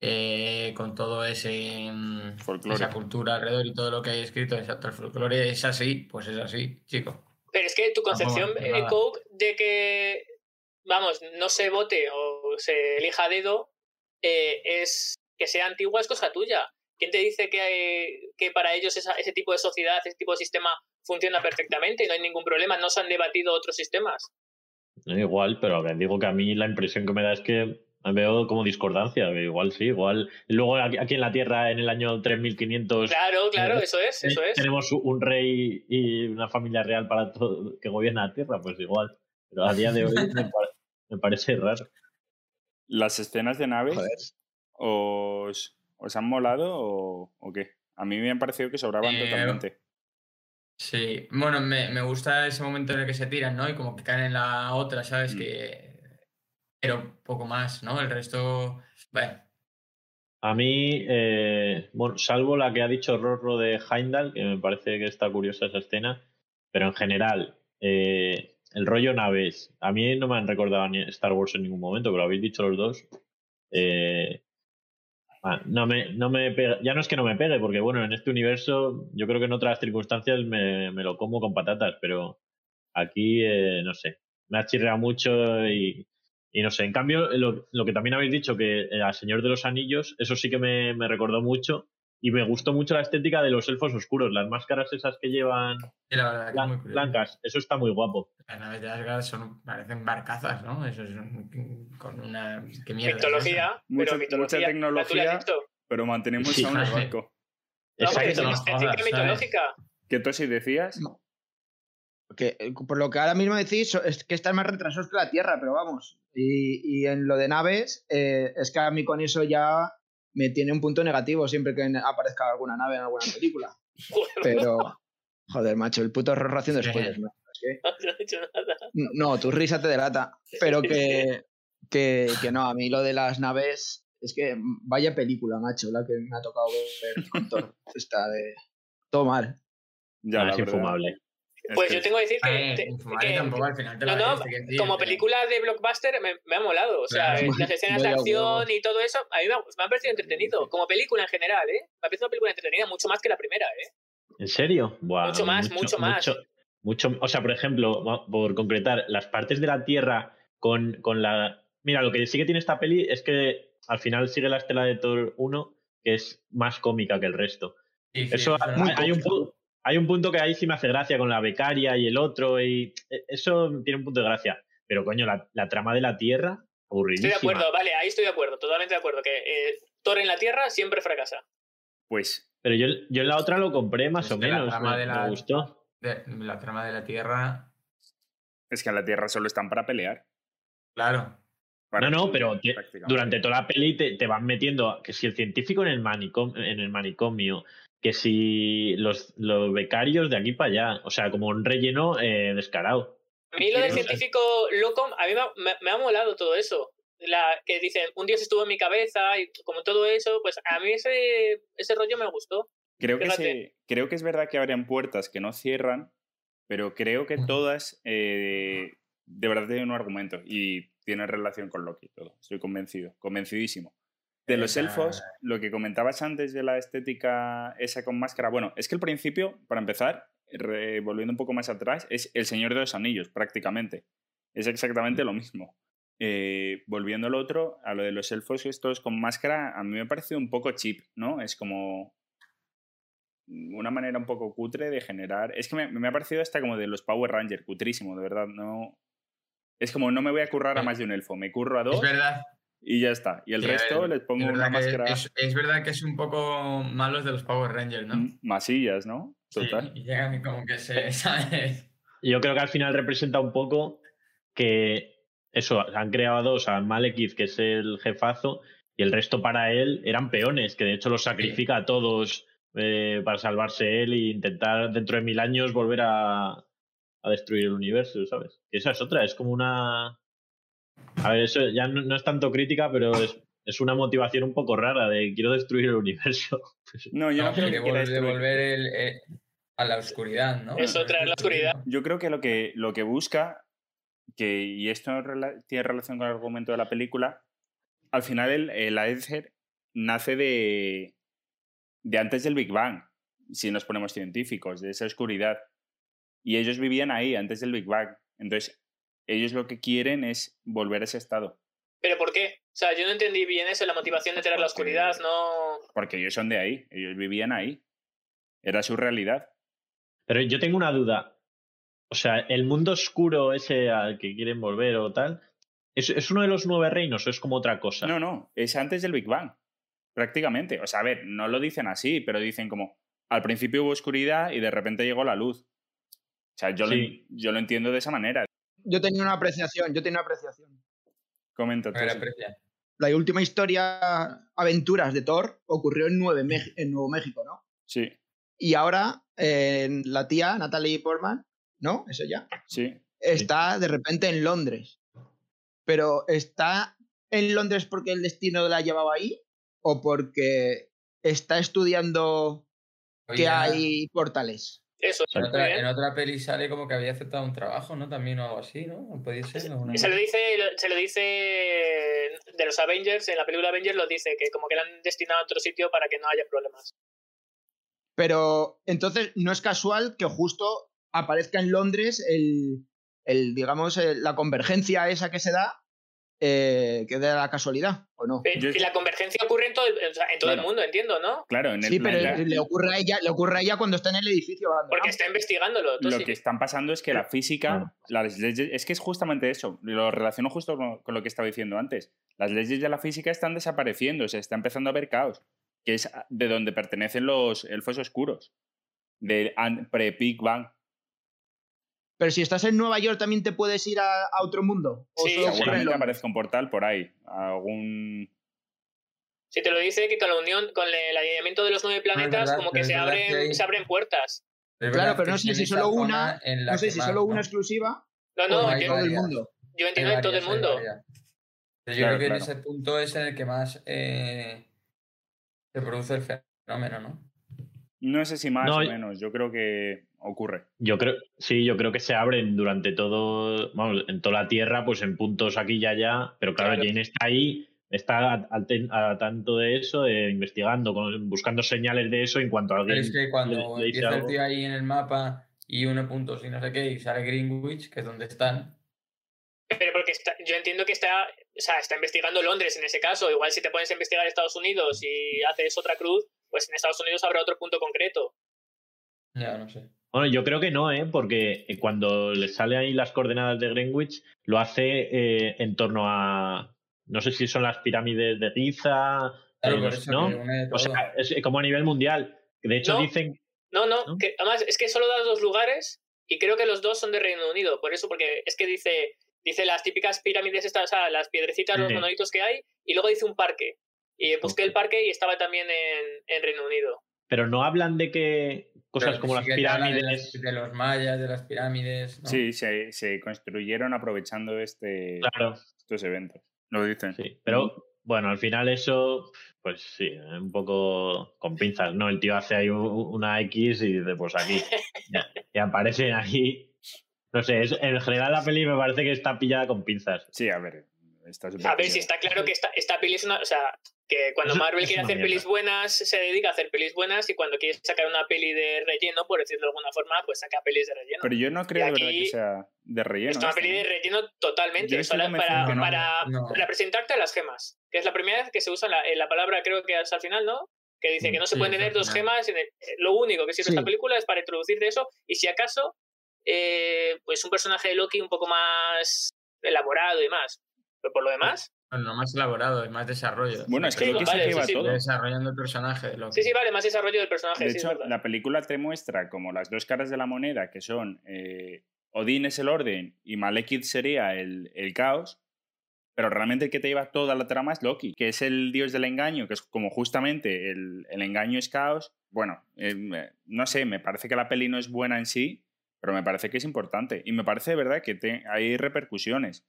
S5: eh, con todo ese mm,
S1: Folclore.
S5: esa cultura alrededor y todo lo que hay escrito? Exacto, el folclore es así, pues es así, chico.
S4: Pero es que tu concepción, eh. Coke, de que, vamos, no se vote o se elija dedo, eh, es que sea antigua es cosa tuya. ¿Quién te dice que, hay- que para ellos esa- ese tipo de sociedad, ese tipo de sistema funciona perfectamente y no hay ningún problema? No se han debatido otros sistemas.
S2: No, Igual, pero a ver, digo que a mí la impresión que me da es que veo como discordancia. Igual sí, igual. Luego aquí aquí en la Tierra, en el año 3500,
S4: Claro, claro,
S2: Eh,
S4: eso es, eso es.
S2: tenemos un rey y una familia real para todo que gobierna la Tierra, pues igual. Pero a día de hoy me, me parece raro.
S1: ¿Las escenas de naves
S3: Joder.
S1: os, os han molado o, o qué? A mí me han parecido que sobraban
S5: Eh,
S1: totalmente.
S5: Sí, bueno, me, me gusta ese momento en el que se tiran, ¿no? Y como que caen en la otra, ¿sabes?
S1: Mm.
S5: Que... Pero poco más, ¿no? El resto, bueno,
S2: A mí, eh, bueno, salvo la que ha dicho Rorro de Heimdall, que me parece que está curiosa esa escena, pero en general, eh, el rollo naves, a mí no me han recordado ni Star Wars en ningún momento, pero lo habéis dicho los dos. Eh, ah, no me, no me pega- ya no es que no me pegue, porque bueno, en este universo, yo creo que en otras circunstancias me, me lo como con patatas, pero aquí, eh, no sé, me ha chirreado mucho y, y no sé. En cambio, lo, lo que también habéis dicho, que eh, al Señor de los Anillos, eso sí que me, me recordó mucho y me gustó mucho la estética de los elfos oscuros, las máscaras esas que llevan
S5: Y la verdad que es
S2: blancas, eso está muy guapo.
S5: Las naves de Asgard son, parecen barcazas, ¿no? Eso es un- con una... ¿Qué mierda es
S1: Mucha-
S4: pero mitología.
S1: mucha tecnología. Pero mantenemos
S2: Sí.
S1: aún el barco.
S4: Mitológica.
S1: ¿Qué tú sí decías?
S3: No. Que, eh, por lo que ahora mismo decís, es que están más retrasados que la Tierra, pero vamos. Y, y en lo de naves, eh, es que a mí con eso ya me tiene un punto negativo siempre que aparezca alguna nave en alguna película. Pero, joder, macho, el puto horror haciendo spoilers, ¿no? Es que-
S4: No he nada.
S3: no, tu risa te delata. Pero que, que, que no, a mí lo de las naves, es que vaya película, macho, la que me ha tocado ver con Thor. Está de. Todo mal.
S1: Ya,
S2: Ah,
S1: la
S2: es
S1: verdad.
S2: infumable.
S1: Es
S4: Pues yo tengo que decir que, te-
S5: infumable
S4: que-
S5: tampoco al final te
S4: no, no,
S5: ves,
S4: como película de blockbuster me, me ha molado. O sea,
S5: Claro.
S4: eh, las escenas de acción y todo eso, a mí me ha, me ha parecido entretenido. Como película en general, ¿eh? Me ha parecido una película entretenida mucho más que la primera, ¿eh?
S2: ¿En serio?
S4: Mucho más, mucho más.
S2: Mucho, mucho- o sea, por ejemplo, por concretar, las partes de la Tierra con, con la... Mira, lo que sí que tiene esta peli es que al final sigue la estela de Thor 1, que es más cómica que el resto.
S5: Sí, sí,
S2: Eso, hay, hay un hay un punto que ahí sí me hace gracia con la becaria y el otro, y eh, eso tiene un punto de gracia. Pero coño, la, la trama de la Tierra,
S4: Estoy
S2: aburridísima.
S4: de acuerdo, vale, ahí estoy de acuerdo, totalmente de acuerdo. Que eh, Thor en la Tierra siempre fracasa.
S1: Pues
S2: Pero yo, yo en la otra lo compré más o
S5: que la
S2: menos,
S5: trama
S2: me,
S5: de
S2: me
S5: la-
S2: gustó.
S5: de- la trama de la Tierra,
S1: es que en la Tierra solo están para pelear.
S5: claro.
S1: Para
S2: no, no, pero te- durante toda la peli te, te van metiendo que si el científico en el, manicom- en el manicomio, que si los, los becarios de aquí para allá, o sea, como un relleno eh, descarado.
S4: A mí lo del científico loco, a mí me, ha- me- me ha molado todo eso. La, que dicen, un dios estuvo en mi cabeza y como todo eso, pues a mí ese, ese rollo me gustó.
S1: Creo que, se- creo que es verdad que abren puertas que no cierran, pero creo que todas eh, de verdad tienen un argumento y tienen relación con Loki. Todo. Estoy convencido, convencidísimo. De los elfos, lo que comentabas antes de la estética esa con máscara, bueno, es que el principio, para empezar, re- volviendo un poco más atrás, es El Señor de los Anillos, prácticamente. Es exactamente lo mismo. Eh, volviendo al otro, a lo de los elfos estos con máscara, a mí me parece un poco cheap, ¿no? Es como una manera un poco cutre de generar. Es que me, me ha parecido hasta como de los Power Rangers, cutrísimo, de verdad. No. Es como no me voy a currar a
S5: Sí.
S1: más de un elfo, me curro a
S5: Es
S1: dos
S5: verdad.
S1: Y ya está. Y el
S5: Sí,
S1: resto
S5: ver,
S1: les
S5: es
S1: pongo una máscara
S5: Es, es verdad que es un poco malos de los Power Rangers, ¿no?
S1: mm, masillas, ¿no?
S5: Sí,
S1: Total.
S5: y llegan como que se, ¿sabes?
S2: Yo creo que al final representa un poco que eso, han creado a dos, a Malekith, que es el jefazo, y el resto para él eran peones, que de hecho los sacrifica a todos eh, para salvarse él e intentar dentro de mil años volver a, a destruir el universo, ¿sabes? Y esa es otra, es como una... A ver, eso ya no, no es tanto crítica, pero es, es una motivación un poco rara de quiero destruir el universo.
S1: No, yo no,
S5: No,
S1: creo
S5: de
S1: que quiera
S5: vol- de
S1: destruir.
S5: volver el, eh, a la oscuridad, ¿no?
S4: Eso, traer la oscuridad.
S1: Yo creo que lo que, lo que busca, que, y esto tiene relación con el argumento de la película, al final el, el Aether nace de, de antes del Big Bang, si nos ponemos científicos, de esa oscuridad. Y ellos vivían ahí, antes del Big Bang. Entonces, ellos lo que quieren es volver a ese estado.
S4: ¿Pero por qué? O sea, yo no entendí bien eso, la motivación de tener la oscuridad, no...
S1: Porque ellos son de ahí, ellos vivían ahí. Era su realidad.
S2: Pero yo tengo una duda. O sea, el mundo oscuro ese al que quieren volver o tal, ¿es, es uno de los nueve reinos o es como otra cosa?
S1: No, no, es antes del Big Bang, prácticamente. O sea, a ver, no lo dicen así, pero dicen como, al principio hubo oscuridad y de repente llegó la luz. O sea, yo,
S2: Sí.
S1: lo, yo lo entiendo de esa manera.
S3: Yo tenía una apreciación, yo tenía una apreciación.
S1: Comenta tú.
S3: La última historia, aventuras de Thor, ocurrió en, Nueve Mex- en Nuevo México, ¿no?
S1: Sí,
S3: Y ahora eh, la tía, Natalie Portman, ¿no? Eso ya.
S1: sí.
S3: Está de repente en Londres. Pero ¿está en Londres porque el destino la llevaba ahí? o porque está estudiando que hay portales.
S4: Eso,
S5: En otra,
S4: bien.
S5: en otra peli sale como que había aceptado un trabajo, ¿no? También o algo así, ¿no? Podría ser. ¿no? Una-
S4: Se lo dice, se lo dice de los Avengers, en la película Avengers lo dice, que como que la han destinado a otro sitio para que no haya problemas.
S3: Pero entonces no es casual que justo aparezca en Londres el, el digamos, el- la convergencia esa que se da, eh, que da la casualidad, ¿o no?
S4: Y la convergencia ocurre en todo, el, o sea, en todo el
S1: Claro.
S4: mundo, entiendo, ¿no?
S1: Claro, en el
S3: Sí, pero le ocurre a ella, le ocurre a ella cuando está en el edificio abandonado.
S4: Porque está investigándolo.
S1: lo
S4: sí.
S1: que están pasando es que la física,
S2: Claro.
S1: las leyes, es que es justamente eso, lo relaciono justo con, con lo que estaba diciendo antes. Las leyes de la física están desapareciendo, se está empezando a ver caos, que es de donde pertenecen los elfos oscuros, de pre-Big Bang.
S3: Pero si estás en Nueva York, ¿también te puedes ir a, a otro mundo? ¿O
S4: Sí,
S1: Seguramente
S3: Londres?
S1: aparezca un portal por ahí, algún...
S4: Si te lo dice que con la unión, con el alineamiento de los nueve planetas,
S5: verdad,
S4: como que se abren,
S5: que hay-
S4: se abren puertas.
S3: Claro, pero no sé si solo una-
S5: en la
S3: No sé si solo una
S5: ¿no?
S3: exclusiva
S4: No, no,
S5: hay
S4: yo,
S3: todo el mundo.
S4: yo entiendo en todo el mundo.
S5: Yo
S1: Claro,
S5: creo que
S1: claro.
S5: en ese punto es en el que más eh, se produce el fenómeno, ¿no?
S1: No sé si más
S2: No,
S1: o menos, yo creo que ocurre.
S2: Yo creo, sí, yo creo que se abren durante todo, vamos, en toda la Tierra, pues en puntos aquí y allá, pero claro,
S4: Claro.
S2: Jane está ahí, está al- a tanto de eso, eh, investigando, con- buscando señales de eso en cuanto a
S5: Pero
S2: alguien
S5: es que cuando
S2: le dice
S5: empieza el tío ahí en el mapa y une puntos y no sé qué, y sale Greenwich, que es donde están.
S4: Pero porque está- yo entiendo que está, o sea, está investigando Londres en ese caso. Igual si te pones a investigar Estados Unidos y haces otra cruz, pues en Estados Unidos habrá otro punto concreto.
S5: Ya, no sé.
S2: Bueno, yo creo que no, ¿eh? porque eh, cuando le sale ahí las coordenadas de Greenwich, lo hace eh, en torno a, no sé si son las pirámides de Giza,
S5: Claro,
S2: eh, no- O sea, es como a nivel mundial. De hecho,
S4: No.
S2: dicen
S4: No, no,
S2: ¿No?
S4: que además es que solo da dos lugares y creo que los dos son de Reino Unido. Por eso, porque es que dice, dice las típicas pirámides estas, o sea, las piedrecitas, los
S2: Sí.
S4: monolitos que hay, y luego dice un parque. Y busqué el parque y estaba también en, en Reino Unido.
S2: Pero no hablan de que cosas
S5: Pero
S2: como
S5: sí
S2: las
S5: de
S2: pirámides.
S5: las- De, los mayas, de las pirámides. ¿no?
S1: Sí, se, se construyeron aprovechando este,
S2: Claro,
S1: estos eventos. Lo dicen.
S2: sí. Pero bueno, al final eso, pues sí, un poco con pinzas, ¿no? El tío hace ahí una X y dice, pues aquí. ya, y aparecen ahí. No sé, es- en general la peli me parece que está pillada con pinzas.
S1: Sí, a ver. Está
S4: A ver, si está claro que esta, esta peli es una. O sea, que cuando Marvel quiere hacer
S2: mierda.
S4: pelis buenas, se dedica a hacer pelis buenas, y cuando quiere sacar una peli de relleno, por decirlo de alguna forma, pues saca pelis de relleno.
S1: Pero yo no creo de verdad que sea de relleno.
S4: es una
S1: esta,
S4: peli de relleno totalmente. Solo para,
S1: no.
S4: para
S5: No.
S4: representarte a las gemas. Que es la primera vez que se usa la, en la palabra, creo que hasta el final, ¿no? Que dice que no se
S5: Sí,
S4: pueden tener
S5: al
S4: dos gemas. en el- eh, lo único que sirve
S3: Sí.
S4: esta película es para introducirte eso. Y si acaso, eh, pues un personaje de Loki un poco más elaborado y más. Pero por lo demás,
S5: Bueno, no más elaborado, es más desarrollo.
S1: Bueno, es que
S4: Sí,
S1: lo que
S4: vale,
S1: se
S4: sí,
S1: lleva
S4: sí.
S1: todo.
S5: Desarrollando el personaje
S4: sí, sí, vale, más desarrollo del personaje.
S1: De
S4: sí,
S1: hecho, la película te muestra como las dos caras de la moneda, que son eh, Odín es el orden y Malekith sería el, el caos, pero realmente el que te lleva toda la trama es Loki, que es el dios del engaño, que es como justamente el, el engaño es caos. Bueno, eh, no sé, me parece que la peli no es buena en sí, pero me parece que es importante. Y me parece de verdad que te- hay repercusiones.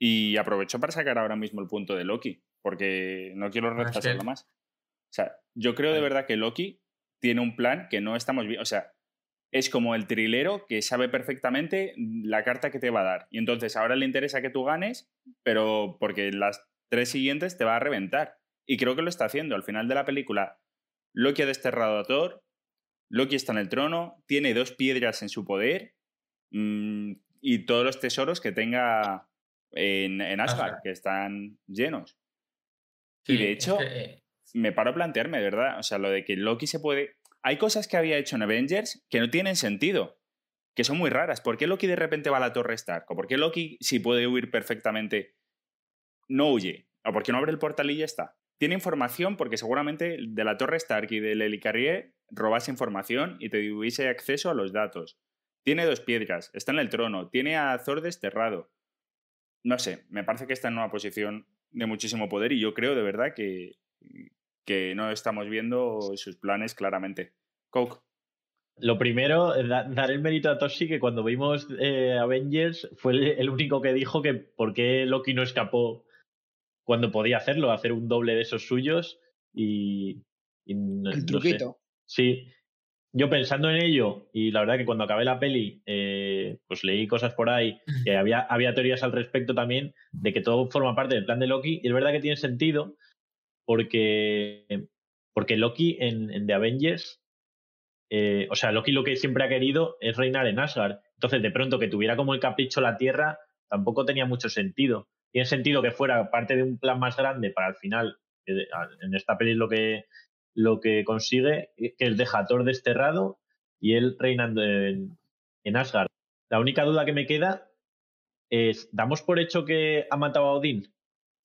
S1: Y aprovecho para sacar ahora mismo el punto de Loki, porque no quiero
S5: que-
S1: retrasarlo más. O sea, yo creo de verdad que Loki tiene un plan que no estamos viendo. O sea, es como el trilero que sabe perfectamente la carta que te va a dar. Y entonces ahora le interesa que tú ganes, pero porque las tres siguientes te va a reventar. Y creo que lo está haciendo. Al final de la película, Loki ha desterrado a Thor, Loki está en el trono, tiene dos piedras en su poder mm, y todos los tesoros que tenga en, en Asgard,
S5: Asgard.
S1: que están llenos.
S5: Sí,
S1: y de
S5: es
S1: hecho,
S5: que, eh,
S1: me paro a plantearme, verdad. O sea, lo de que Loki se puede. Hay cosas que había hecho en Avengers que no tienen sentido, que son muy raras. ¿Por qué Loki de repente va a la Torre Stark? ¿O por qué Loki, si puede huir perfectamente, no huye? ¿O por qué no abre el portal y ya está? Tiene información porque seguramente de la Torre Stark y del Helicarrier robase información y te tuviese acceso a los datos. Tiene dos piedras, está en el trono, tiene a Thor desterrado. No sé, me parece que está en una posición de muchísimo poder y yo creo de verdad que, que no estamos viendo sus planes claramente. Coke.
S2: Lo primero, eh, da- dar el mérito a Toshi que cuando vimos eh, Avengers fue el, el único que dijo que por qué Loki no escapó cuando podía hacerlo, hacer un doble de esos suyos. y, y no-
S3: El
S2: no sé.
S3: truquito.
S2: Sí, yo pensando en ello, y la verdad que cuando acabé la peli, eh, pues leí cosas por ahí, que había, había teorías al respecto también, de que todo forma parte del plan de Loki, y es verdad que tiene sentido, porque, porque Loki en, en The Avengers, eh, o sea, Loki lo que siempre ha querido es reinar en Asgard. Entonces, de pronto, que tuviera como el capricho la Tierra, tampoco tenía mucho sentido. Tiene sentido que fuera parte de un plan más grande para al final, que en esta peli es lo que, lo que consigue, que es deja a Thor desterrado y él reinando en, en Asgard. La única duda que me queda es, ¿damos por hecho que ha matado a Odín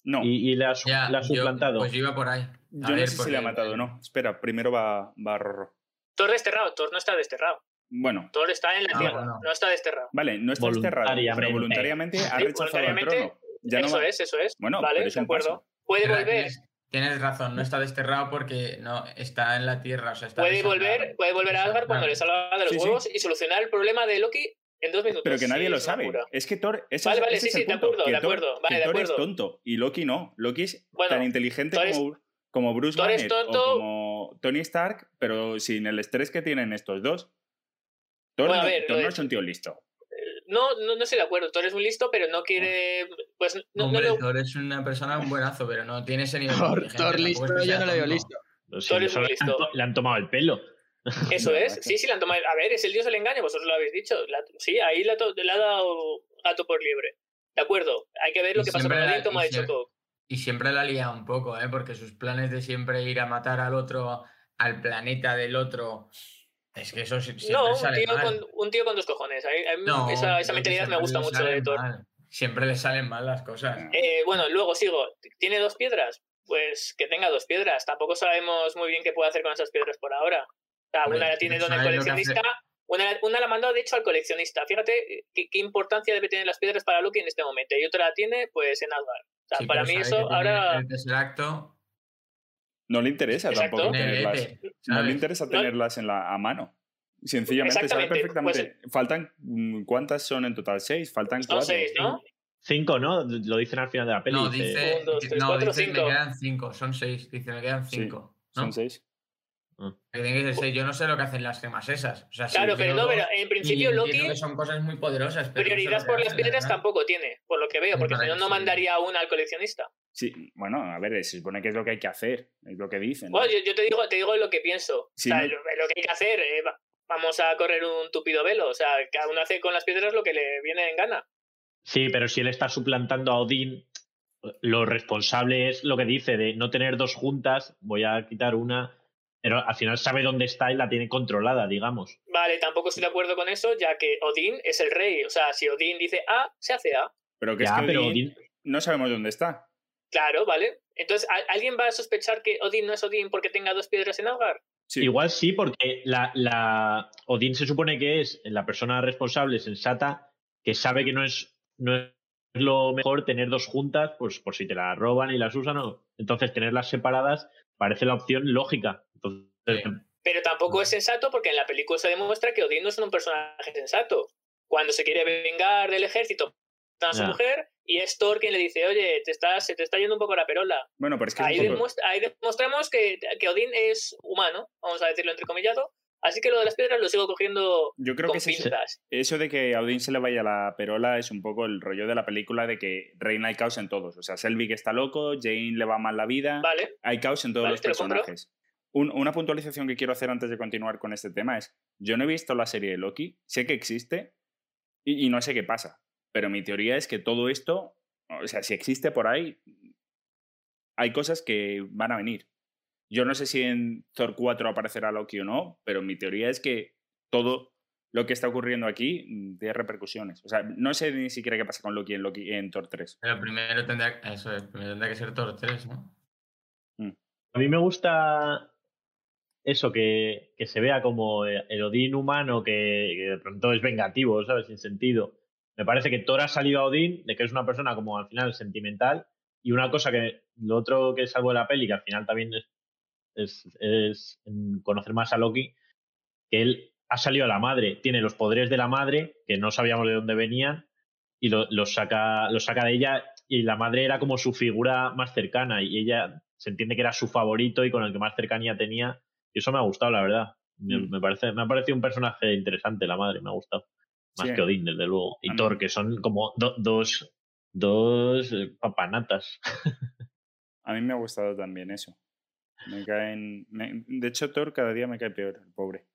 S1: No,
S2: y, y le ha, su-
S5: Ya,
S2: le ha
S5: yo-
S2: suplantado?
S5: pues yo iba por ahí. A
S1: yo no
S5: ver,
S1: sé si le ha matado o no. Espera, primero va, va Rorro.
S4: Thor desterrado, Thor no está desterrado.
S1: Bueno,
S4: Thor está en la
S5: Ah,
S4: tierra,
S5: bueno.
S4: no está desterrado.
S1: vale, no está desterrado, pero
S2: Voluntariamente.
S1: voluntariamente ha
S4: Sí,
S1: rechazado el
S4: voluntariamente,
S1: trono. Ya no
S4: eso
S1: va-
S4: es, eso es.
S1: Bueno,
S4: vale,
S1: pero es
S4: de
S1: un
S4: acuerdo.
S1: paso.
S4: Puede volver,
S5: Tienes, razón, no está desterrado porque no está en la tierra. O sea, está
S4: puede volver, puede volver a Asgard cuando le salga de los
S1: Sí, sí.
S4: huevos y solucionar el problema de Loki en dos minutos.
S1: Pero que nadie
S4: Sí,
S1: lo sabe.
S4: locura.
S1: Es que Thor, ese
S4: Vale,
S1: es,
S4: vale,
S1: ese
S4: sí,
S1: es el
S4: sí, de acuerdo, de
S1: Thor-
S4: acuerdo, vale,
S1: que
S4: de
S1: Thor es tonto y Loki no. Loki es
S4: Bueno,
S1: tan inteligente
S4: Thor es-
S1: como, como Bruce
S4: Thor es
S1: Banner
S4: tonto.
S1: o como Tony Stark, pero sin el estrés que tienen estos dos. Thor,
S4: Bueno, a
S1: no,
S4: ver,
S1: Thor no es un tío listo.
S4: No, no, no estoy de acuerdo. Thor es muy listo, pero no quiere. Pues no, no
S5: Hombre,
S4: lo-
S5: Thor es una persona un buenazo, pero no tiene ese nivel de
S3: Thor, Thor listo, yo no le veo listo.
S4: Thor es
S2: han,
S4: listo.
S2: to- le han tomado el pelo.
S4: Eso es, sí, sí, le han tomado. A ver, es el dios del engaño, vosotros lo habéis dicho. La- sí, ahí le ha, to- le ha dado gato por libre. De acuerdo, hay que ver lo
S5: Y
S4: que pasa con
S5: la-
S4: ha
S5: y
S4: dicho
S5: siempre-
S4: todo.
S5: Y siempre la lía un poco, ¿eh? Porque sus planes de siempre ir a matar al otro, al planeta del otro, es que eso si- siempre
S4: No, un
S5: sale
S4: tío,
S5: mal.
S4: con, un tío con dos cojones. A mí- a mí
S5: No,
S4: esa, mentalidad me gusta mucho de Thor.
S5: mal. Siempre le salen mal las cosas.
S4: Eh, bueno, luego sigo. ¿Tiene dos piedras? Pues que tenga dos piedras. Tampoco sabemos muy bien qué puede hacer con esas piedras por ahora. O sea,
S5: Hombre,
S4: una la tiene donde el coleccionista. Una, una la mandó, de hecho, al coleccionista. Fíjate eh, qué, qué importancia debe tener las piedras para Loki en este momento. Y otra la tiene, pues, en Asgard. O sea,
S5: Sí,
S4: para mí eso ahora.
S5: El
S1: No le interesa
S4: Exacto.
S1: tampoco tenerlas. No le interesa tenerlas en la, a mano. Sencillamente, sabe
S4: Exactamente,
S1: perfectamente. Faltan. mm, ¿Cuántas son en total? ¿Seis? Faltan
S4: Son
S1: cuatro.
S4: seis, ¿no?
S2: Cinco, ¿no? Lo dicen al final de la peli.
S5: No,
S2: dice-
S5: dice,
S4: Un, dos, tres,
S5: no,
S4: cuatro,
S5: dice
S4: cinco.
S5: me quedan cinco, son seis. Dice, me quedan
S1: Sí,
S5: cinco. ¿no?
S1: Son seis.
S5: Que tiene que ser seis. Yo no sé lo que hacen las gemas esas. O sea, si
S4: Claro, pero no, pero en principio Loki.
S5: que son cosas muy poderosas. pero no
S4: Prioridad
S5: que
S4: por las piedras
S5: ¿verdad?
S4: tampoco tiene, por lo que veo, porque si no, no mandaría una al coleccionista.
S1: Sí, bueno, a ver, se supone que es lo que hay que hacer. Es lo que dicen. ¿no?
S4: Bueno, yo, yo te digo, te digo lo que pienso.
S1: Sí,
S4: o sea,
S1: no-
S4: lo, lo que hay que hacer, eh, va- vamos a correr un tupido velo. O sea, cada uno hace con las piedras lo que le viene en gana.
S2: Sí, pero si él está suplantando a Odín, lo responsable es lo que dice de no tener dos juntas, voy a quitar una, pero al final sabe dónde está y la tiene controlada, digamos.
S4: Vale, tampoco estoy de acuerdo con eso, ya que Odín es el rey. O sea, si Odín dice A, se hace A.
S1: pero que
S2: Ya,
S1: es que
S2: pero
S1: Odín
S2: Odín-
S1: no sabemos dónde está.
S4: Claro, ¿vale? Entonces, ¿al- ¿alguien va a sospechar que Odín no es Odín porque tenga dos piedras en Asgard?
S1: Sí.
S2: Igual sí, porque la, la Odín se supone que es la persona responsable, sensata, que sabe que no es, no es lo mejor tener dos juntas, pues por si te las roban y las usan, o entonces tenerlas separadas parece la opción lógica. Entonces,
S5: Sí.
S4: Pero tampoco es sensato porque en la película se demuestra que Odín no es un personaje sensato. Cuando se quiere vengar del ejército a su
S2: Ya.
S4: mujer y es Thor quien le dice, oye, te estás, se te está yendo un poco la perola.
S1: Bueno, pero es que
S4: Ahí,
S1: es un poco-
S4: demuestra- ahí demostramos que, que Odín es humano, vamos a decirlo entrecomillado. Así que lo de las piedras lo sigo cogiendo
S1: yo creo
S4: con
S1: que es eso, eso de que a Odín se le vaya la perola es un poco el rollo de la película de que reina el caos en todos. O sea, Selvig está loco, Jane le va mal la vida.
S4: Vale,
S1: Hay caos en todos
S4: Vale,
S1: los
S4: lo
S1: personajes. Un- una puntualización que quiero hacer antes de continuar con este tema es, yo no he visto la serie de Loki, sé que existe y, y no sé qué pasa, pero mi teoría es que todo esto, o sea, si existe por ahí, hay cosas que van a venir. Yo no sé si en Thor 4 aparecerá Loki o no, pero mi teoría es que todo lo que está ocurriendo aquí mm, tiene repercusiones. O sea, no sé ni siquiera qué pasa con Loki en, Loki, en Thor 3.
S5: Pero primero tendría, eso es, primero tendría que ser Thor 3, ¿no?
S2: A mí me gusta eso, que, que se vea como el Odín humano que, de pronto es vengativo, ¿sabes? Sin sentido. Me parece que Thor ha salido a Odín de que es una persona como al final sentimental y una cosa que lo otro que salvo de la peli, que al final también es, es, conocer más a Loki, que él ha salido a la madre, tiene los poderes de la madre, que no sabíamos de dónde venían, y lo- los saca, los saca de ella y la madre era como su figura más cercana y ella se entiende que era su favorito y con el que más cercanía tenía. Y eso me ha gustado, la verdad. Me,
S1: Mm.
S2: me parece, me ha parecido un personaje interesante, la madre, me ha gustado. Más
S1: Sí.
S2: que Odín, desde luego. Y Thor, que son como do- dos, dos eh, papanatas.
S1: A mí me ha gustado también eso. Me caen. me- De hecho, Thor cada día me cae peor, el pobre.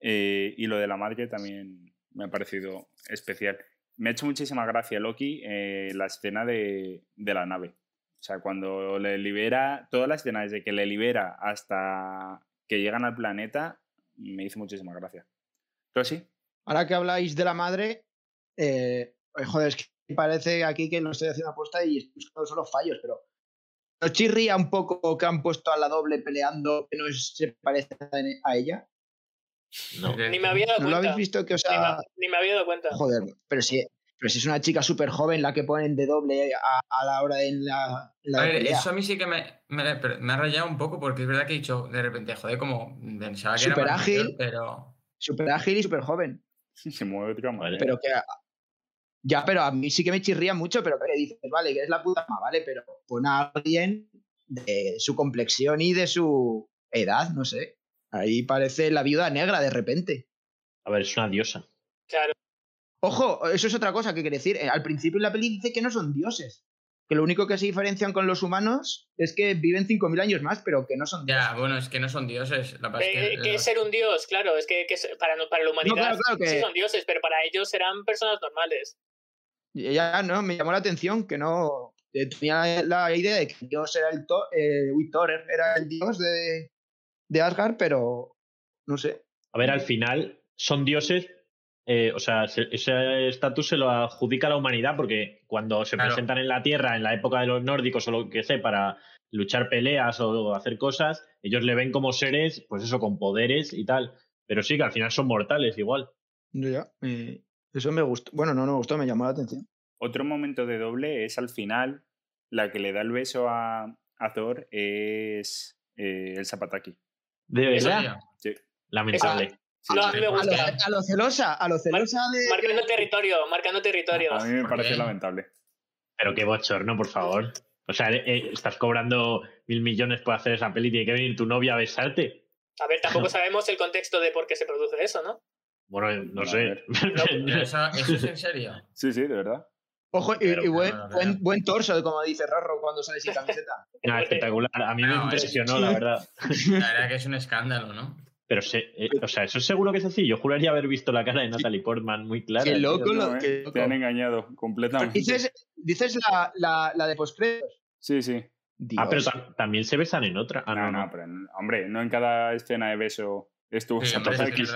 S1: Eh, y lo de la madre también me ha parecido especial. Me ha hecho muchísima gracia Loki eh, la escena de, de la nave. O sea, cuando le libera, toda la escena desde que le libera hasta que llegan al planeta, me hizo muchísima gracia. ¿Tú sí?
S3: Ahora que habláis de la madre, eh, eh, joder, es que parece aquí que no estoy haciendo apuesta y estoy buscando solo fallos, pero ¿nos chirría un poco que han puesto a la doble peleando que no se parece a ella?
S2: No.
S4: Ni me había dado
S3: ¿No lo
S4: cuenta.
S3: habéis visto que, o
S4: Ni,
S3: sea,
S4: me, ni me había dado cuenta.
S3: joder, pero si, pero si es una chica súper joven la que ponen de doble a, a la hora de la,
S5: A ver,
S3: pelea.
S5: eso a mí sí que me, me, ha rayado un poco porque es verdad que he dicho de repente, joder, como pensaba que era
S3: Súper
S5: más
S3: ágil.
S5: mayor, pero
S3: Súper ágil y súper joven.
S1: Se mueve de manera.
S3: Pero que. Ya, pero a mí sí que me chirría mucho, pero que dices, vale, que es la puta ama, ¿vale? Pero pon a alguien de su complexión y de su edad, no sé. Ahí parece la viuda negra de repente.
S2: A ver, es una diosa.
S4: Claro.
S3: Ojo, eso es otra cosa que quiere decir. Eh, Al principio la peli dice que no son dioses. Que lo único que se diferencian con los humanos es que viven 5.000 años más, pero que no son dioses.
S5: ya, bueno, es que no son dioses. La es
S4: Eh,
S5: que,
S4: que es ser un dios, claro, es que, para, la humanidad
S3: claro, claro que-
S4: sí son dioses, pero para ellos serán personas normales.
S3: Ya no, me llamó la atención que no. eh, Tenía la idea de que Dios era el Thor, eh, uy, Thor era el dios de, de Asgard, pero no sé.
S2: A ver, al final son dioses, eh, o sea, se- ese estatus se lo adjudica a la humanidad porque cuando se
S5: Claro.
S2: presentan en la Tierra, en la época de los nórdicos o lo que sé, para luchar peleas o hacer cosas, ellos le ven como seres, pues eso, con poderes y tal. Pero sí que al final son mortales igual.
S3: Ya, eh, eso me gustó. Bueno, no, no me gustó, me llamó la atención.
S1: Otro momento de doble es al final, la que le da el beso a, a Thor es eh, el Zapataki.
S2: De verdad,
S5: ya.
S2: lamentable.
S1: Sí,
S4: No, a mí me
S3: A lo,
S4: gusta.
S3: a lo celosa, a lo celosa de.
S4: Marcando territorio, marcando territorio.
S1: A mí me
S5: ¿Por
S1: parece
S5: qué?
S1: lamentable.
S2: Pero qué bochorno, por favor. O sea, eh, eh, estás cobrando mil millones por hacer esa peli y tiene que venir tu novia a besarte.
S4: A ver, tampoco sabemos el contexto de por qué se produce eso, ¿no?
S2: Bueno, no sé.
S5: eso, eso es en serio.
S1: Sí, sí, de verdad.
S3: Ojo, y,
S2: Pero,
S3: y buen, buen, buen torso, como dice Rorro cuando sale sin camiseta.
S2: Nada, espectacular. A mí me
S5: es-
S2: impresionó, la verdad.
S5: La verdad que es un escándalo, ¿no?
S2: Pero, se, eh, o sea, eso es seguro que es así. Yo juraría haber visto la cara de Natalie Portman muy clara.
S3: Qué loco,
S1: No,
S3: lo,
S1: eh,
S3: qué loco.
S1: Te han engañado completamente.
S3: Dices, dices la, la, la de postcréditos.
S1: Sí, sí.
S2: Ah, pero también se besan en otra. Ah,
S1: no,
S2: no,
S1: no, pero hombre, no en cada escena de beso estuvo
S5: Sí, que sí.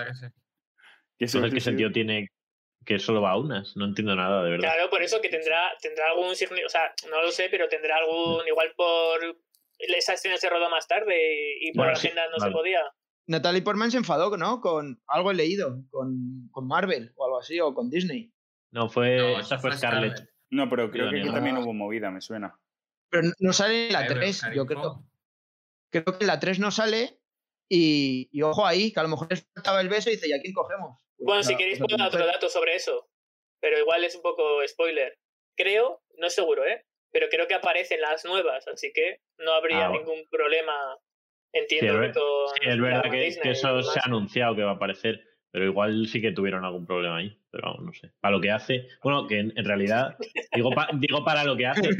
S1: Que eso
S2: Entonces, ¿qué sentido tiene que solo va a unas? No entiendo nada, de verdad.
S4: Claro, por eso que tendrá, tendrá algún significado, o sea, no lo sé, pero tendrá algún, igual por esa escena se rodó más tarde y, y por la
S2: sí,
S4: agenda no
S2: vale.
S4: se podía.
S3: Natalie Portman se enfadó, ¿no? Con algo he leído, con, con Marvel o algo así, o con Disney.
S2: No, fue,
S5: No,
S2: esa fue Scarlett.
S1: No, pero creo que aquí también hubo movida, me suena.
S3: Pero no sale en la
S5: Eh, pero
S3: 3, yo creo. Creo que en la 3 no sale. Y, y ojo ahí, que a lo mejor les faltaba el beso y dice, ¿y a quién cogemos? Pues
S4: Bueno, si queréis puedo dar otro dato sobre eso, pero igual es un poco spoiler. Creo, no es seguro, ¿eh? Pero creo que aparecen las nuevas, así que no habría
S2: Ah, bueno.
S4: ningún problema, entiendo,
S2: ver-
S4: con
S2: sí, es verdad que,
S4: Disney
S2: que eso se ha anunciado que va a aparecer. Pero igual sí que tuvieron algún problema ahí. Pero vamos, no sé. Para lo que hace. Bueno, que en, en realidad. Digo, pa- digo para lo que hace.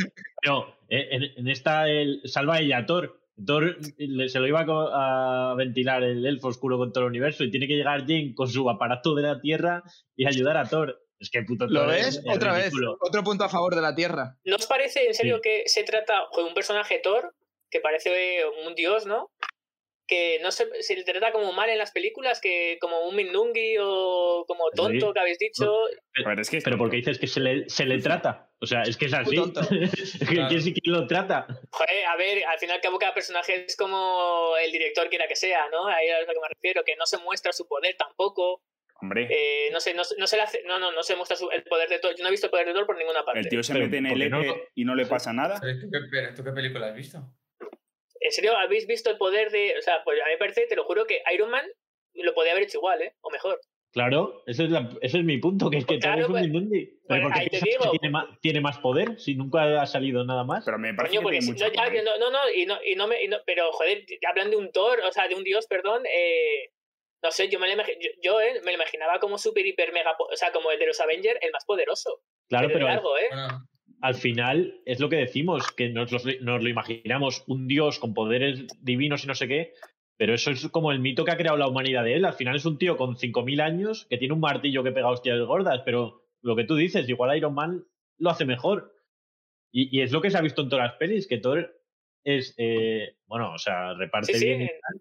S2: Pero eh, en, en esta el, salva ella a Thor. Thor se lo iba a, ventilar el elfo oscuro con todo el universo y tiene que llegar Jane con su aparato de la Tierra y ayudar a Thor. Es que puto
S3: ¿Lo
S2: es-
S3: ves?
S2: es
S3: Otra
S2: ridículo.
S3: vez. Otro punto a favor de la Tierra.
S4: ¿No os parece en serio
S2: Sí.
S4: que se trata de un personaje Thor que parece un dios, ¿no? Que no se, se le trata como mal en las películas, que como un mindungui o como tonto
S2: Sí.
S4: que habéis dicho.
S1: Ver, es que es
S2: Pero porque dices que se le, se le trata. O sea, es que es así.
S3: Tonto.
S2: ¿Quién, quién lo trata?
S4: Joder, a ver, al final y al cabo cada personaje es como el director quiera que sea, ¿no? Ahí es a lo que me refiero, que no se muestra su poder tampoco.
S1: Hombre,
S4: Eh, no sé, no, se- no se le hace, no, no, no se muestra su- el poder de Thor. Yo no he visto el poder de Thor por ninguna parte.
S1: el tío se
S2: Pero,
S1: mete en
S2: ¿por
S1: el
S2: no?
S1: éter y no le pasa nada.
S5: ¿tú qué, ¿tú qué película has visto?
S4: ¿En serio habéis visto el poder de.? O sea, pues a mí me parece, te lo juro, que Iron Man lo podía haber hecho igual, ¿eh? O mejor.
S2: Claro, ese es, la- ese es mi punto, que es que
S4: Claro,
S2: todo es un
S4: pues- pues
S2: Pero porque
S4: ahí te
S2: que tiene más, tiene más poder si nunca ha salido nada más.
S1: Pero me parece
S4: Coño,
S1: que
S4: porque
S1: tiene
S4: si-
S1: mucho
S4: no, ya, no, no, no, y no, y no me, y no- pero joder, hablan de un Thor, o sea, de un dios, perdón, eh, no sé, yo me lo, imagi- yo, yo, eh, me lo imaginaba como super, hiper, mega, o sea, como el de los Avengers, el más poderoso.
S2: claro,
S4: pero largo, ¿eh?
S5: Bueno,
S2: al final es lo que decimos, que nos, los- nos lo imaginamos un dios con poderes divinos y no sé qué, pero eso es como el mito que ha creado la humanidad de él. Al final es un tío con 5.000 años que tiene un martillo que pega hostias gordas, pero lo que tú dices, igual Iron Man lo hace mejor. Y, y es lo que se ha visto en todas las pelis, que Thor es, eh, bueno, o sea, reparte
S4: Sí, sí,
S2: bien, y tal,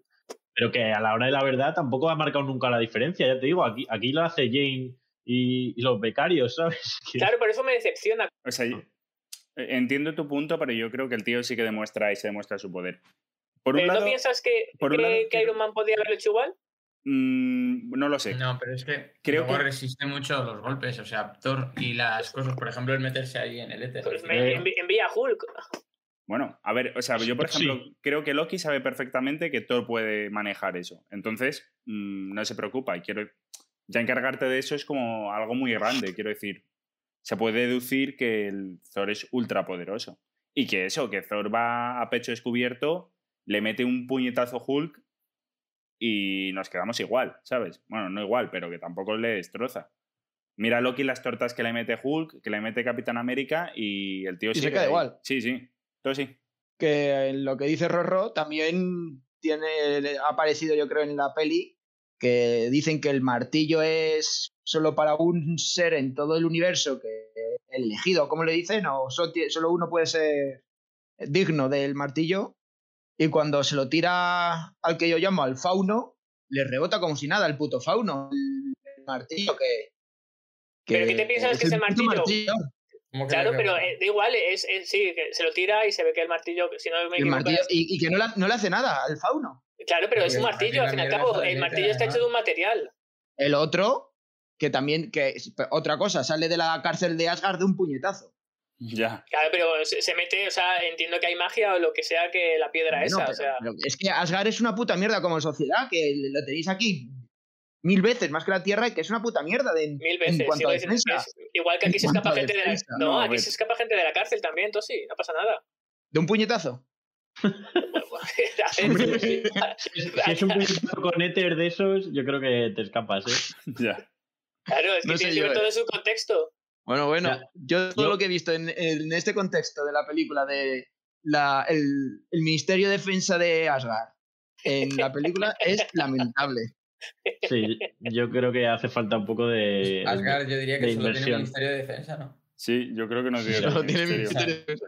S2: pero que a la hora de la verdad tampoco ha marcado nunca la diferencia. Ya te digo, aquí, aquí lo hace Jane y, y los becarios, ¿sabes?
S4: Claro, por eso me decepciona.
S1: O sea, yo- entiendo tu punto, pero yo creo que el tío sí que demuestra y se demuestra su poder. Por un
S4: Pero
S1: lado,
S4: ¿no piensas que,
S1: por un
S4: que-
S1: lado,
S4: que
S1: quiero-
S4: Iron Man podía haberlo hecho igual?
S1: mm, no lo sé.
S5: no, pero es que
S1: Creo
S5: luego
S1: que-
S5: resiste mucho los golpes, o sea, Thor y las cosas, por ejemplo, el meterse ahí en el éter.
S4: Pues me
S2: Eh,
S4: envía a Hulk.
S1: Bueno, a ver, o sea, yo por
S2: Sí.
S1: ejemplo creo que Loki sabe perfectamente que Thor puede manejar eso. Entonces, mm, no se preocupa. Y quiero. Ya encargarte de eso es como algo muy grande, quiero decir. Se puede deducir que el Thor es ultra poderoso. Y que eso, que Thor va a pecho descubierto, le mete un puñetazo Hulk y nos quedamos igual, ¿sabes? Bueno, no igual, pero que tampoco le destroza. Mira a Loki las tortas que le mete Hulk, que le mete Capitán América y el tío
S3: Y se
S1: sigue
S3: queda
S1: ahí.
S3: igual.
S1: Sí, sí. Todo sí.
S3: que en lo que dice Rorro también tiene ha aparecido yo creo en la peli que dicen que el martillo es solo para un ser en todo el universo que el elegido como le dicen o solo uno puede ser digno del martillo y cuando se lo tira al que yo llamo al fauno le rebota como si nada el puto fauno el, el martillo que,
S4: ¿Pero qué te piensas que es el martillo?
S5: ¿cómo que
S4: Claro, pero eh, da igual, es, es- sí, que se lo tira y se ve que el martillo, si no me
S3: el
S4: equivoco,
S3: martillo
S4: es-
S3: y, y que no le hace nada al fauno
S4: Claro, pero es un martillo, al fin y al cabo. El martillo está hecho de un material.
S3: El otro, que también, que es- otra cosa, sale de la cárcel de Asgard de un puñetazo.
S1: Ya.
S4: Claro, pero se, mete, o sea, entiendo que hay magia o lo que sea que la piedra
S3: Bueno,
S4: esa,
S3: pero-
S4: o sea.
S3: es que Asgard es una puta mierda como sociedad, que lo tenéis aquí mil veces más que la Tierra y que es una puta mierda de,
S4: Mil
S3: en
S4: veces.
S3: cuanto a defensa.
S4: es- igual que aquí se escapa
S3: a
S4: gente de la. No,
S1: No,
S4: aquí se escapa gente de la cárcel también, entonces sí, no pasa nada.
S3: De un puñetazo.
S2: Hombre, si es un puñetazo con éter de esos, yo creo que te escapas, ¿eh?
S1: Ya.
S4: Claro, es que
S3: No sé
S4: tienes que
S3: yo,
S4: ver
S3: eh.
S4: todo su contexto.
S3: Bueno, bueno,
S2: Ya.
S3: yo todo
S2: Yo-
S3: lo que he visto en, en este contexto de la película de la, el, el Ministerio de Defensa de Asgard en la película es lamentable.
S2: Sí, yo creo que hace falta un poco de...
S5: Asgard, yo diría que solo tiene
S2: inversión.
S5: Ministerio de Defensa, ¿no?
S1: Sí, yo creo que no tiene
S2: Solo
S3: tiene
S1: en.
S3: Ministerio de Defensa.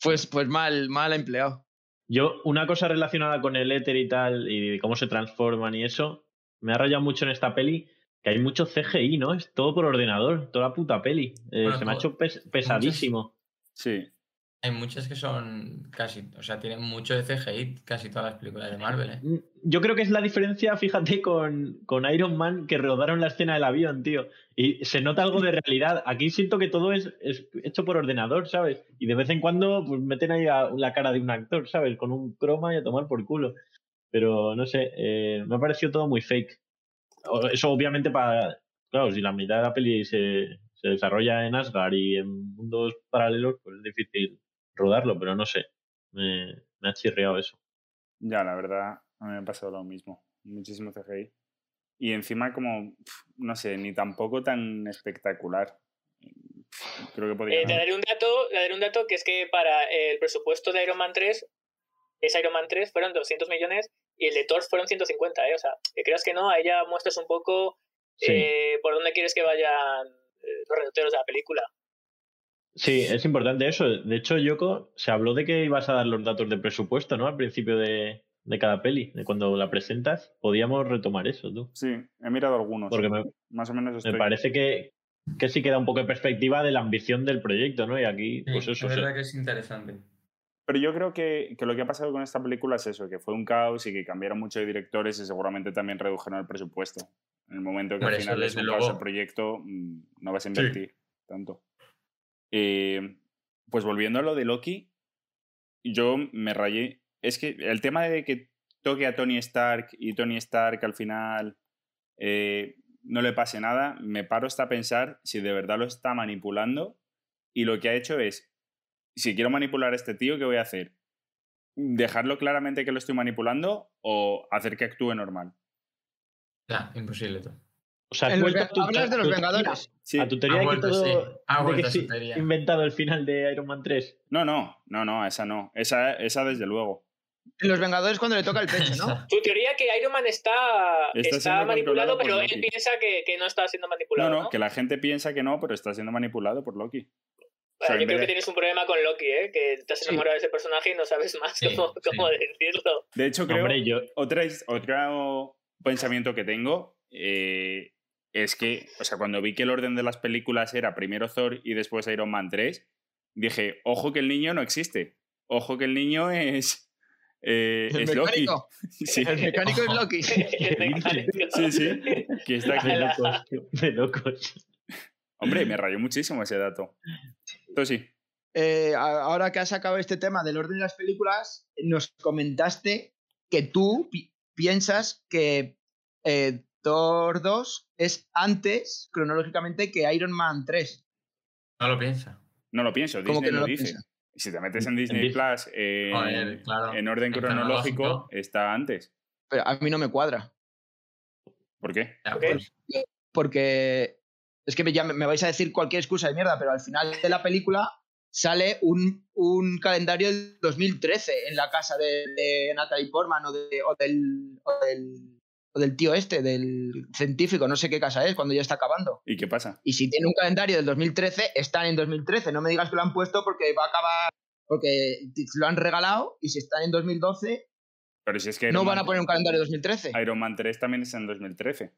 S3: Pues, pues mal, mal empleado.
S2: Yo, una cosa relacionada con el éter y tal, y cómo se transforman y eso, me ha rayado mucho en esta peli, que hay mucho CGI, ¿no? Es todo por ordenador, toda la puta peli. Eh,
S5: Bueno,
S2: se me ha hecho pes- pesadísimo.
S1: Sí.
S5: Hay muchas que son casi, o sea, tienen mucho de CGI casi todas las películas de Marvel, ¿eh?
S2: Mm, Yo creo que es la diferencia, fíjate, con, con Iron Man, que rodaron la escena del avión, tío. Y se nota algo de realidad. Aquí siento que todo es, es hecho por ordenador, ¿sabes? Y de vez en cuando pues meten ahí a- la cara de un actor, ¿sabes? Con un croma y a tomar por culo. Pero no sé, eh, me ha parecido todo muy fake. Eso obviamente para... Claro, si la mitad de la peli se, se desarrolla en Asgard y en mundos paralelos, pues es difícil rodarlo, pero no sé. Me, me ha chirriado eso.
S1: Ya, la verdad, a mí me ha pasado lo mismo. Muchísimo CGI. Y encima como, no sé, ni tampoco tan espectacular. Creo que podría...
S4: Eh, te daré un dato, te daré un dato que es que para el presupuesto de Iron Man 3, ese Iron Man 3 fueron 200 millones y el de Thor fueron 150, ¿eh? O sea, que creas que no, ahí ya muestras un poco
S2: Sí.
S4: eh, por dónde quieres que vayan eh, los redactores de la película.
S2: Sí, es importante eso. De hecho, Yoko, se habló de que ibas a dar los datos de presupuesto, ¿no? Al principio de, de cada peli, de cuando la presentas. Podíamos retomar eso, tú.
S1: Sí, he mirado algunos.
S2: Porque me,
S1: Más o menos
S2: me
S1: estoy...
S2: parece que, que sí queda un poco de perspectiva de la ambición del proyecto, ¿no? Y aquí,
S5: Sí,
S2: pues eso.
S5: es verdad que es interesante.
S1: Pero yo creo que, que lo que ha pasado con esta película es eso, que fue un caos y que cambiaron mucho de directores y seguramente también redujeron el presupuesto. En el momento que
S5: Hombre,
S1: al
S5: eso
S1: final es un caos
S5: luego.
S1: el proyecto, mm, no vas a invertir tanto. Eh, pues volviendo a lo de Loki, yo me rayé. Es que el tema de que toque a Tony Stark y Tony Stark al final eh, no le pase nada, me paro hasta pensar si de verdad lo está manipulando y lo que ha hecho es, si quiero manipular a este tío, ¿qué voy a hacer? ¿Dejarlo claramente que lo estoy manipulando o hacer que actúe normal?
S5: Imposible.
S2: O sea, tu-
S3: hablas de los
S2: tu-
S3: Vengadores.
S1: Sí.
S2: A tu teoría
S5: Ha
S2: de que
S5: vuelto,
S2: todo.
S5: sí. Ha
S2: de
S5: vuelto
S2: que
S5: a su
S2: sí,
S5: teoría.
S2: inventado el final de Iron Man 3.
S1: No, no, no, no, esa no. Esa, esa desde luego.
S3: Los Vengadores cuando le toca el pecho, ¿no?
S4: Tu teoría que Iron Man está,
S1: Está
S4: está, manipulado, pero
S1: Loki.
S4: él piensa que, que no está siendo manipulado.
S1: no,
S4: ¿no?
S1: que la gente piensa que no, pero está siendo manipulado por Loki. O sea,
S4: Bueno, yo creo que tienes un problema con Loki, ¿eh? Que te has
S3: Sí.
S4: enamorado de ese personaje y no sabes más
S5: Sí,
S4: cómo,
S5: sí.
S4: decirlo.
S1: De hecho, creo
S2: Hombre, yo.
S1: otro pensamiento que tengo eh, es que, o sea, cuando vi que el orden de las películas era primero Thor y después Iron Man 3, dije, ojo que el niño no existe. Ojo que el niño es, eh,
S3: El
S1: es Loki.
S3: mecánico.
S1: Sí,
S3: El mecánico es Loki.
S1: Sí, sí. Que está aquí.
S2: De locos, de locos.
S1: Hombre, me rayó muchísimo ese dato. Entonces sí.
S3: Eh, ahora que has sacado este tema del orden de las películas, nos comentaste que tú pi- piensas que eh, Thor 2 es antes, cronológicamente, que Iron Man 3.
S5: No lo piensa.
S1: No lo pienso,
S3: ¿Cómo
S1: Disney
S3: que no
S1: lo
S3: lo
S1: dice. si te metes en
S2: En
S1: Disney
S2: Dis-
S1: Plus en,
S5: Joder, claro.
S1: en orden
S5: En
S1: cronológico,
S5: cronológico.
S1: está antes.
S3: Pero a mí no me cuadra.
S1: ¿Por qué?
S5: Pues,
S3: Porque es que me, ya me- me vais a decir cualquier excusa de mierda, pero al final de la película sale un, un calendario del 2013 en la casa de, de Natalie Portman o, de- o del, o, del, o del tío este, del científico, no sé qué casa es, cuando ya está acabando.
S1: ¿Y qué pasa?
S3: Y si tiene un calendario del 2013, están en 2013. No me digas que lo han puesto porque va a acabar, porque lo han regalado y si están en 2012,
S1: Pero si es que Iron
S3: no van a poner un calendario de 2013.
S1: Iron Man 3 también es en 2013.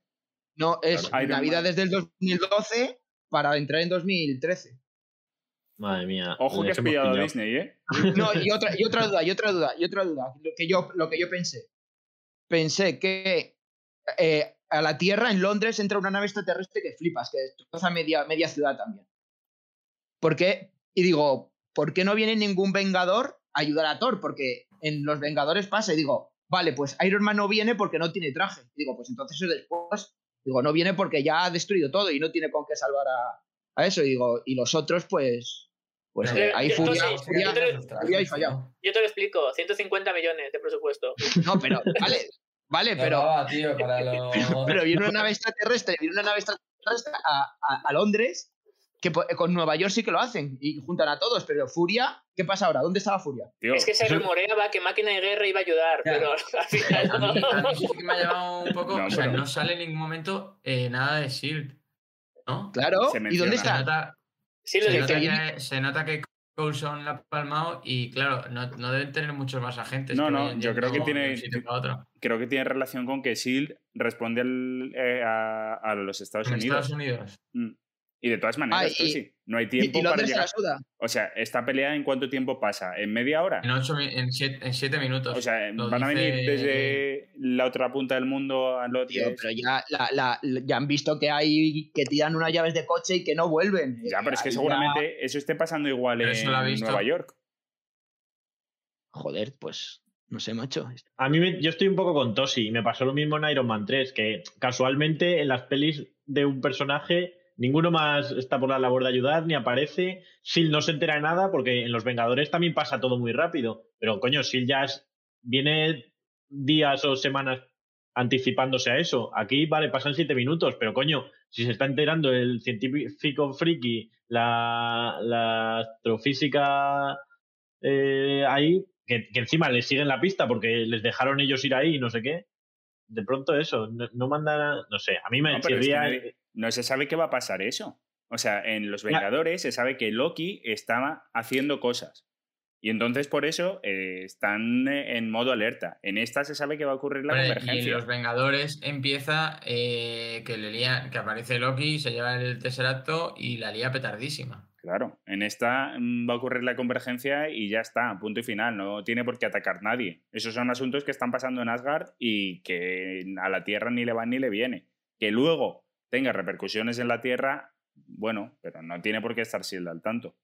S3: No, es
S1: Claro, Iron
S3: Navidad
S1: Man.
S3: desde el 2012 para entrar en 2013.
S2: Madre mía.
S1: Ojo que has
S2: hemos
S1: pillado a
S2: pillado.
S1: Disney, ¿eh?
S3: No, y otra, y otra duda, y otra duda, y otra duda. Lo que yo, lo que yo pensé. Pensé que eh, a la Tierra en Londres entra una nave extraterrestre que flipas, que destroza media, media ciudad también. ¿Por qué? Y digo, ¿por qué no viene ningún Vengador a ayudar a Thor? Porque en los Vengadores pasa y digo, vale, pues Iron Man no viene porque no tiene traje. Y digo, pues entonces después, digo, no viene porque ya ha destruido todo y no tiene con qué salvar a, a eso. Y digo, y los otros, pues, pues eh, ahí
S4: yo- entonces,
S3: Furia-
S4: yo te lo-
S3: Furia y fallado.
S4: Yo te lo explico, 150 millones de presupuesto.
S3: No, pero, vale, vale,
S5: no
S3: pero,
S5: daba, tío, para lo...
S3: pero viene una nave extraterrestre, viene una nave extraterrestre a, a- a Londres, que con Nueva York sí que lo hacen y juntan a todos, pero Furia, ¿qué pasa ahora? ¿Dónde estaba Furia?
S1: Tío,
S4: Es que se rumoreaba que Máquina de Guerra iba a ayudar,
S5: Ya.
S4: pero al final
S5: A mí,
S4: no.
S5: a mí sí que me ha llamado un poco.
S1: No,
S5: o sea,
S1: pero-
S5: no sale en ningún momento eh, nada de Shield. ¿No?
S3: Claro, ¿y dónde
S5: Se
S3: está?
S5: nota,
S4: Sí, lo
S5: se, nota
S4: que,
S5: se nota que Coulson la ha palmado y, claro, no, no deben tener muchos más agentes.
S1: No, no, yo creo que tiene- creo que tiene relación con que SHIELD responde al- eh, a, a los Estados
S5: En
S1: Unidos.
S5: Estados Unidos.
S1: Mm. Y de todas maneras,
S3: Ah, y-
S1: sí, no hay
S3: Y,
S1: tiempo
S3: y
S1: para
S3: se la
S1: llegar.
S3: suda.
S1: O sea, ¿esta pelea en cuánto tiempo pasa? ¿En media hora?
S5: En, ocho, en, siete, en siete minutos.
S1: O sea,
S5: Lo
S1: ¿van a venir desde la otra punta del mundo a lo
S3: Tío, pero ya, la- la- ya han visto que hay que tiran unas llaves de coche y que no vuelven.
S1: Ya, pero es que
S3: ya-
S1: seguramente eso esté pasando igual
S5: Pero eso lo ha
S1: en
S5: visto.
S1: Nueva York.
S3: Joder, pues no sé, macho.
S2: A mí me- yo estoy un poco con Tosi y me pasó lo mismo en Iron Man 3, que casualmente en las pelis de un personaje ninguno más está por la labor de ayudar ni aparece. Sil no se entera de nada porque en los Vengadores también pasa todo muy rápido. Pero coño, Sil ya es- viene días o semanas anticipándose a eso. Aquí, vale, pasan siete minutos, pero coño, si se está enterando el científico friki, la, la astrofísica eh, ahí, que, que encima les siguen la pista porque les dejaron ellos ir ahí y no sé qué. De pronto eso, no, no mandan, no sé, a mí me
S1: No, es que no se sabe qué va a pasar eso. O sea, en Los. Vengadores se sabe que Loki estaba haciendo cosas. Y entonces por eso eh, están en modo alerta. En esta se sabe que va a ocurrir la
S5: Hombre, y en
S1: convergencia.
S5: Los Vengadores empieza eh, que, le lía- que aparece Loki, se lleva el tercer acto y la lía petardísima.
S1: Claro, en esta mm, va a ocurrir la convergencia y ya está, punto y final. No tiene por qué atacar nadie. Esos son asuntos que están pasando en Asgard y que a la Tierra ni le van ni le viene. Que luego tenga repercusiones en la Tierra, bueno, pero no tiene por qué estar Shield al tanto.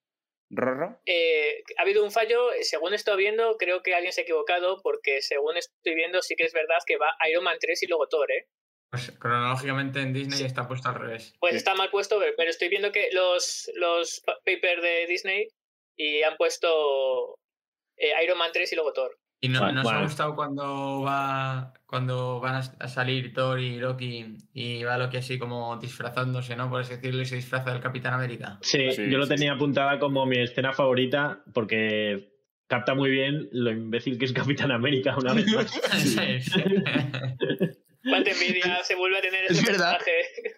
S1: ¿Rorro?
S4: Eh, ha habido un fallo, según he estado viendo, creo que alguien se ha equivocado, porque según estoy viendo, sí que es verdad que va Iron Man 3 y luego Thor, ¿eh?
S5: Pues cronológicamente en Disney está puesto al revés.
S4: Pues
S1: Sí.
S4: está mal puesto, pero estoy viendo que los, los pa- papers de Disney y han puesto eh, Iron Man 3 y luego Thor.
S5: ¿Y no,
S2: Bueno,
S5: nos ha
S2: bueno.
S5: gustado cuando va cuando van a, a salir Thor y Loki y va Loki así como disfrazándose, ¿no? Por así decirlo, y se disfraza del Capitán América?
S2: Sí,
S1: Sí,
S2: yo lo
S1: sí,
S2: tenía apuntada como mi escena favorita porque capta muy bien lo imbécil que es Capitán América una vez más.
S5: Sí, sí.
S4: Cuánta envidia se vuelve a tener
S3: Es
S4: ese
S3: verdad.
S4: personaje.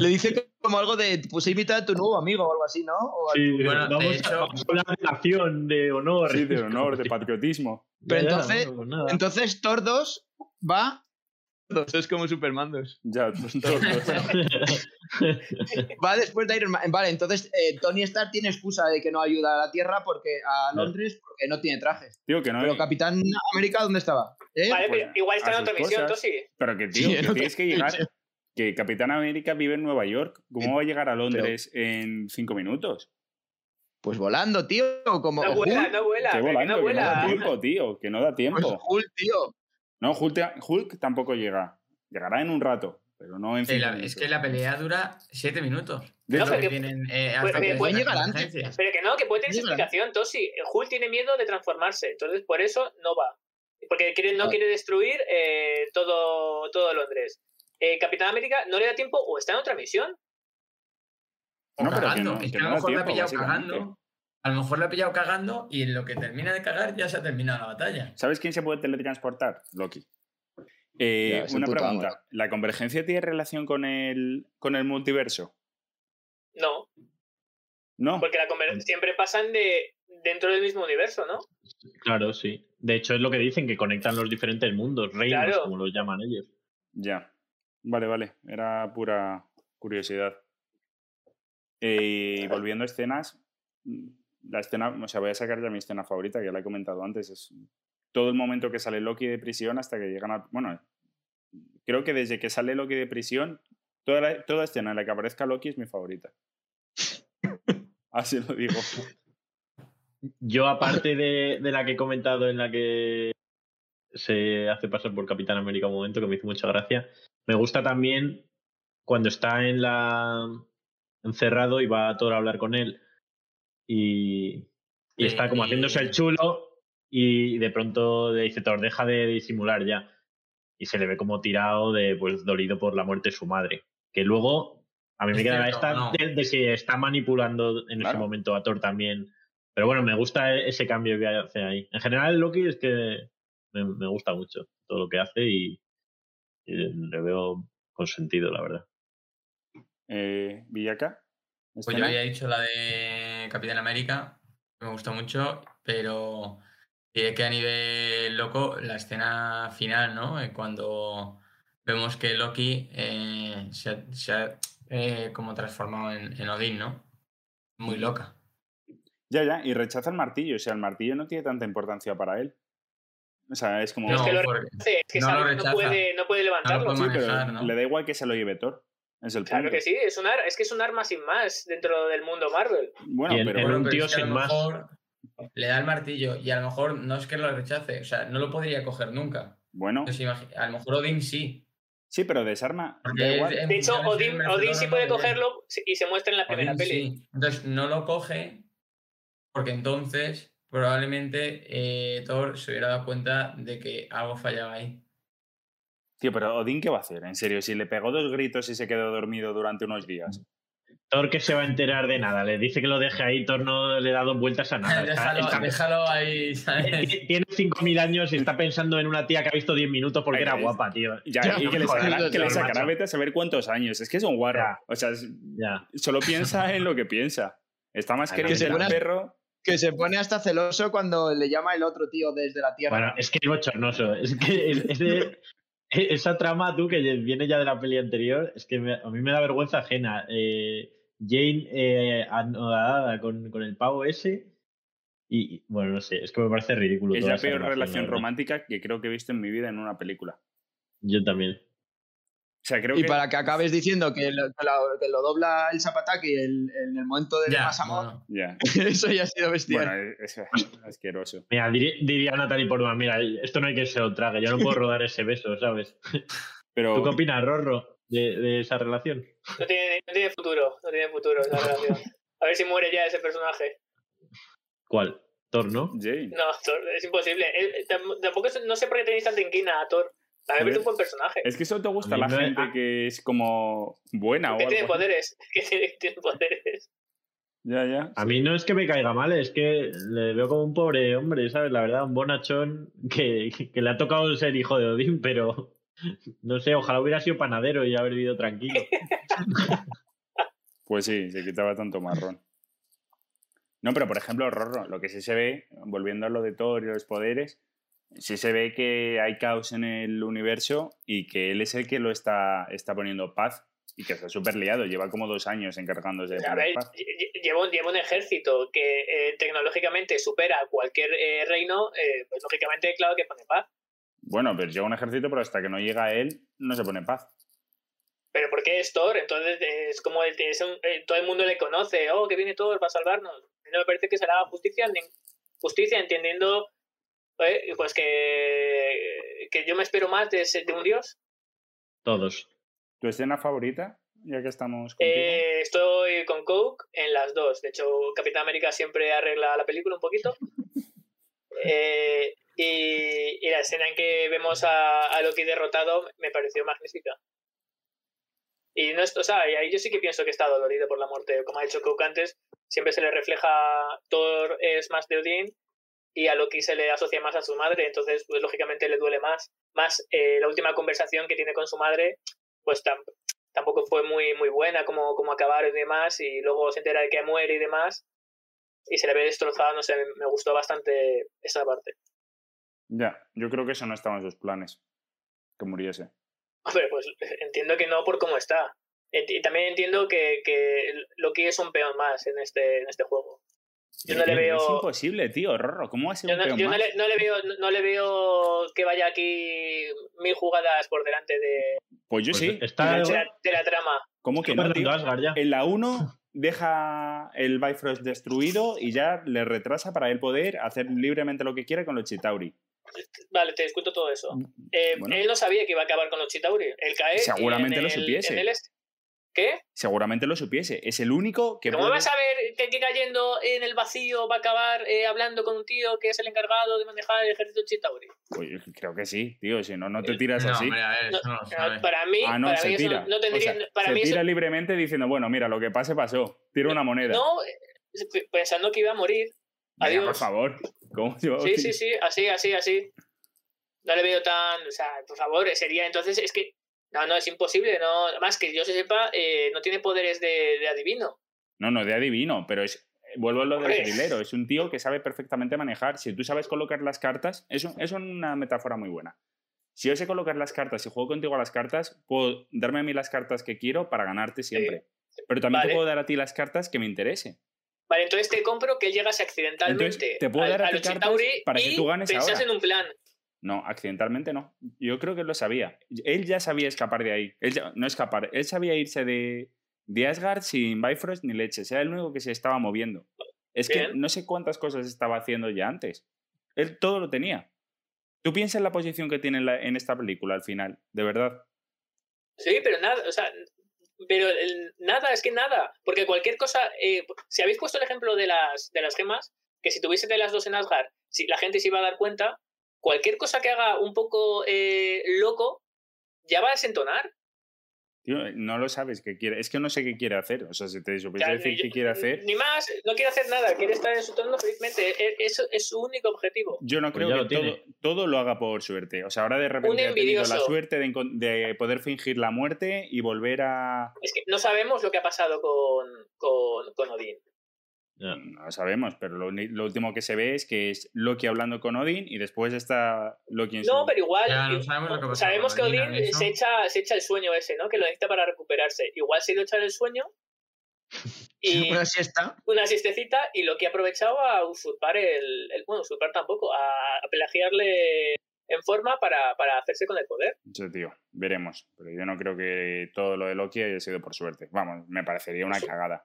S3: Le dice como algo de, pues invita a tu nuevo amigo o algo así, ¿no? O a-
S2: Sí,
S5: Bueno, de
S2: vamos, a,
S5: hecho-
S2: vamos a hablar de de honor.
S1: Sí, de honor, de patriotismo.
S3: Pero
S2: Ya, ya,
S3: entonces-
S2: bueno, pues.
S3: Entonces Thor 2 va... Es como Supermandos.
S1: Ya, todos.
S3: Va después de Iron Man. Vale, entonces eh, Tony Stark tiene excusa de que no ayuda a la Tierra porque a
S2: Ya.
S3: Londres porque no tiene trajes.
S1: Tío, que no
S3: Pero
S1: hay-
S3: Capitán América, ¿dónde estaba? ¿Eh?
S4: Vale,
S1: pues,
S4: igual está
S1: a
S4: en otra misión,
S1: cosas.
S4: Tosi.
S1: Pero que, tío,
S3: Sí,
S1: que
S3: en
S1: tienes que llegar. Que Capitán América vive en Nueva York. ¿Cómo va a llegar a Londres en cinco minutos?
S3: Pues volando, tío. Como
S4: No vuela,
S3: Hulk.
S4: no vuela.
S1: Que
S4: no
S1: que no da
S4: vuela.
S1: tiempo, tío. Que no da
S3: Pues
S1: tiempo.
S3: Hulk, tío.
S1: No, Hulk, Hulk tampoco llega. Llegará en un rato, pero no en
S5: Sí, la- es que la pelea dura siete minutos.
S1: De
S5: que
S4: pero que-
S5: tienen, eh, hasta que
S3: pueden
S5: las
S3: llegar antes.
S4: Pero que no, que puede tener explicación, Tosi. Hulk tiene miedo de transformarse, entonces por eso no va. Porque quiere, no
S3: Vale.
S4: quiere destruir eh, todo, todo Londres. Eh, Capitán América no le da tiempo o está en otra misión.
S5: O
S1: No, pero que
S5: cagando.
S1: no-
S5: es
S1: que
S5: a lo mejor le ha
S1: tiempo,
S5: pillado cagando. A lo mejor le ha pillado cagando y en lo que termina de cagar ya se ha terminado la batalla.
S1: ¿Sabes quién se puede teletransportar? Loki. Eh,
S3: Ya,
S1: una pregunta. ¿La convergencia tiene relación con el, con el multiverso?
S4: No,
S1: No.
S4: porque la siempre pasan de dentro del mismo universo, ¿no?
S2: Claro, sí. De hecho, es lo que dicen, que conectan los diferentes mundos, reinos,
S4: Claro.
S2: como los llaman ellos.
S1: Ya. Vale, vale. Era pura curiosidad. Eh, y volviendo a escenas, la escena, o sea, voy a sacar ya mi escena favorita, que ya la he comentado antes, es todo el momento que sale Loki de prisión hasta que llegan a... Bueno, creo que desde que sale Loki de prisión, toda, la, toda escena en la que aparezca Loki es mi favorita. Así lo digo.
S2: Yo, aparte de, de la que he comentado en la que se hace pasar por Capitán América un momento que me hizo mucha gracia, me gusta también cuando está en la encerrado y va Thor a hablar con él y, y está como
S5: Y-
S2: haciéndose el chulo y de pronto le dice Thor, deja de disimular ya. Y se le ve como tirado de pues dolido por la muerte de su madre. Que luego a mí me queda
S5: cierto,
S2: esta
S5: no.
S2: de, de que está manipulando en ese momento a Thor también. Pero bueno, me gusta e- ese cambio que hace ahí. En general, Loki es que me, me gusta mucho todo lo que hace y, y le veo con sentido, la verdad.
S1: Eh, Villaca.
S5: Pues yo había dicho la de Capitán América, me gustó mucho, pero diré que a nivel loco, la escena final, ¿no? Eh, Cuando vemos que Loki eh, se ha, se ha, eh, como transformado en, en Odín, ¿no? Muy loca.
S1: Ya, ya, y rechaza el martillo. O sea, el martillo no tiene tanta importancia para él. O sea, es como.
S4: es que lo es que
S5: no lo
S4: no puede, no puede levantarlo.
S5: puede
S1: Sí, pero
S5: ¿no?
S1: le da igual que se lo lleve Thor. Es el
S4: Claro
S1: punto.
S4: que sí, es, un ar- es que es un arma sin más dentro del mundo Marvel.
S1: Bueno, pero
S2: un
S5: pero
S2: tío
S5: es que a
S2: sin
S5: lo
S2: más.
S5: mejor Le da el martillo y a lo mejor no es que lo rechace, o sea, no lo podría coger nunca.
S1: bueno,
S5: Entonces, imagi- a lo mejor Odín sí.
S1: sí, pero desarma. Da igual.
S4: De hecho,
S5: función de ser
S4: Odín,
S5: merecedor
S4: Odín
S5: o
S4: sí
S5: no
S4: puede cogerlo y se muestra en la primera
S5: Odín
S4: peli.
S5: sí. Entonces no lo coge porque entonces probablemente eh, Thor se hubiera dado cuenta de que algo fallaba ahí.
S1: Tío, pero Odín, ¿qué va a hacer? En serio, si le pegó dos gritos y se quedó dormido durante unos días.
S2: Thor que se va a enterar de nada. Le dice que lo deje ahí, Thor no le da dos vueltas a nada.
S5: Déjalo,
S2: está-
S5: déjalo ahí, ¿sabes?
S2: Tiene tiene 5.000 años y está pensando en una tía que ha visto 10 minutos porque
S1: Ay,
S2: era
S1: que-
S2: guapa, tío.
S1: Ya,
S3: Ya,
S1: y que le sacará, que le
S2: macho.
S1: sacará vete a saber cuántos años. Es que es un guarro.
S2: Ya.
S1: O sea, es-
S2: Ya.
S1: solo piensa en lo que piensa. Está más
S2: Que
S1: querido
S3: se
S1: el perro.
S3: Que se pone hasta celoso cuando le llama el otro tío desde la tierra.
S2: Bueno, es que es bochornoso. Es que es- es de- esa trama, tú, que viene ya de la peli anterior, es que me- a mí me da vergüenza ajena. Eh, Jane eh, anodada con, con el pavo ese. Y, y, bueno, no sé, es que me parece ridículo.
S1: Es la peor relación romántica que creo que he visto en mi vida en una película.
S2: Yo también.
S1: O sea, creo
S3: y
S1: que.
S3: para que acabes diciendo que lo, que lo- que lo dobla el zapataki el- en el momento del
S5: Ya,
S3: más amor.
S1: Ya.
S3: eso ya ha sido bestial.
S1: Bueno, es, es asqueroso.
S2: Mira, diría Natalie Portman, mira, esto no hay que se lo trague, yo no puedo rodar ese beso, ¿sabes?
S1: Pero
S2: ¿Tú qué opinas, Rorro, de, de esa relación?
S4: No tiene, no tiene futuro, no tiene futuro esa relación. A ver si muere ya ese personaje.
S2: ¿Cuál? Thor, ¿no?
S1: Jane.
S4: No, Thor, es imposible. Eh, eh, tam- Tampoco no sé por qué tenéis tanta inquina a Thor. También es un buen personaje.
S1: Es que eso te gusta la gente
S2: ah.
S1: que es como buena o
S4: Que tiene poderes. Que tiene, que tiene poderes.
S1: Ya, ya.
S2: A mí no es que me caiga mal, es que le veo como un pobre hombre, ¿sabes? La verdad, un bonachón que, que le ha tocado ser hijo de Odín, pero no sé, ojalá hubiera sido panadero y haber vivido tranquilo.
S1: Pues sí, se quitaba tanto marrón. No, pero por ejemplo, Rorro, lo que sí se ve, volviendo a lo de Thor y los poderes, sí se ve que hay caos en el universo y que él es el que lo está, está poniendo paz y que está súper liado. Lleva como dos años encargándose de
S4: A ver,
S1: paz.
S4: lle- lleva lleva un ejército que eh, tecnológicamente supera a cualquier eh, reino, eh, pues lógicamente, claro que pone paz.
S1: Bueno, pero llega un ejército, pero hasta que no llega él, no se pone paz.
S4: Pero ¿por qué es Thor? Entonces es como el, es un- eh, todo el mundo le conoce. Oh, que viene Thor para salvarnos. A mí No me parece que será justicia, ni- justicia entendiendo eh, pues que, que yo me espero más de, ese- de un dios.
S2: Todos.
S1: ¿Tu escena favorita? Ya que estamos.
S4: Eh, estoy con Coke en las dos. De hecho, Capitán América siempre arregla la película un poquito. Eh, y, y la escena en que vemos a, a Loki derrotado me pareció magnífica. Y no es, o sea, y ahí yo sí que pienso que está dolorido por la muerte. Como ha dicho Coke antes, siempre se le refleja Thor es más de Odín y a Loki se le asocia más a su madre, entonces pues lógicamente le duele más. Más eh, la última conversación que tiene con su madre, pues tam- tampoco fue muy, muy buena como, como acabaron y demás, y luego se entera de que muere y demás, y se le ve destrozado, no sé, me, gustó bastante esa parte.
S1: Ya, yo creo que eso no estaba en sus planes. Que muriese.
S4: Hombre, pues entiendo que no por cómo está. Y también entiendo que, que Loki es un peón más en este, en este juego. Yo no le
S1: Es
S4: veo...
S1: imposible, tío, Rorro. ¿Cómo va a ser
S4: Yo
S1: un
S4: no,
S1: peón
S4: yo no le, no le veo, no le veo que vaya aquí mil jugadas por delante de,
S1: Pues yo
S2: Pues
S1: sí.
S2: está-
S4: de, la, de la trama.
S1: ¿Cómo que no,
S2: Perdón,
S1: tío?
S2: Asgard ya.
S1: En la 1 deja el Bifrost destruido y ya le retrasa para él poder hacer libremente lo que quiera con los Chitauri.
S4: Vale, te discuto todo eso. Eh,
S1: Bueno.
S4: Él no sabía que iba a acabar con los Chitauri. Él cae.
S1: Seguramente
S4: en
S1: lo
S4: el-
S1: supiese.
S4: en el est- ¿Qué?
S1: Seguramente lo supiese. Es el único que
S4: ¿Cómo
S1: puede-
S4: vas a ver que, que cayendo en el vacío va a acabar eh, hablando con un tío que es el encargado de manejar el ejército Chitauri?
S1: Pues creo que sí, tío. Si no, no te tiras
S5: No,
S1: así.
S5: ver,
S4: No,
S5: no lo
S4: para mí,
S1: Ah, no,
S4: para
S1: se
S4: mí eso
S1: tira.
S4: no, no tendría.
S1: O sea,
S4: para
S1: se
S4: mí eso-
S1: tira libremente diciendo, bueno, mira, lo que pase pasó. Tira una moneda.
S4: no, eh, pensando que iba a morir. Adiós.
S1: por favor. ¿Cómo se va a
S4: Sí, sí, sí, así, así, así. No le veo tan. O sea, por favor, sería entonces. Es que. No, no, es imposible. No, más que yo se sepa, eh, no tiene poderes de, de adivino.
S1: No, no, de adivino, pero es. Vuelvo a lo del trilero. Es un tío que sabe perfectamente manejar. Si tú sabes colocar las cartas, es, un- es una metáfora muy buena. Si yo sé colocar las cartas y juego contigo a las cartas, puedo darme a mí las cartas que quiero para ganarte siempre. Pero también te puedo dar a ti las cartas que me interese.
S4: Vale, entonces te compro que él llegase accidentalmente
S1: Entonces, te puedo
S4: al-
S1: dar a
S4: a
S1: ti cartas para que tú ganes ahora.
S4: en un plan.
S1: No, accidentalmente no. Yo creo que él lo sabía. Él ya sabía escapar de ahí. Él ya- no escapar, él sabía irse de, de Asgard sin Bifrost ni leche. Era el único que se estaba moviendo. Es que no sé cuántas cosas estaba haciendo ya antes. Él todo lo tenía. Tú piensas en la posición que tiene en, la- en esta película al final, de verdad.
S4: Sí, pero nada, o sea, pero el- nada, es que nada. Porque cualquier cosa. eh, si habéis puesto el ejemplo de las, de las gemas, que si tuviese de las dos en Asgard, si la gente se iba a dar cuenta, cualquier cosa que haga un poco eh, loco, ya va a desentonar.
S1: Tío, no lo sabes qué quiere. Es que no sé qué quiere hacer. O sea, si te supiese
S4: O sea,
S1: decir
S4: yo-
S1: qué quiere hacer,
S4: Ni más, no quiere hacer nada, quiere estar en su trono felizmente. E- Eso es su único objetivo.
S1: yo no
S2: Pues
S1: creo que
S2: lo
S1: todo, todo lo haga por suerte. O sea, ahora de repente ha tenido la suerte de poder fingir la muerte y volver a,
S4: Es que no sabemos lo que ha pasado con, con, con Odín.
S2: Ya.
S1: No lo sabemos, pero lo, último que se ve es que es Loki hablando con Odin y después está Loki en su...
S4: No, pero igual.
S5: Ya, no sabemos lo que pasa
S4: sabemos que
S5: eso.
S4: se echa, se echa el sueño ese, ¿no? Que lo necesita para recuperarse. Igual se ha ido a echar el sueño y
S3: Una siesta.
S4: una siestecita y Loki ha aprovechado a usurpar el, el- bueno, usurpar tampoco, a, a pelagiarle en forma para, para hacerse con el poder.
S1: Sí, tío, veremos. Pero yo no creo que todo lo de Loki haya sido por suerte. Vamos, me parecería una cagada.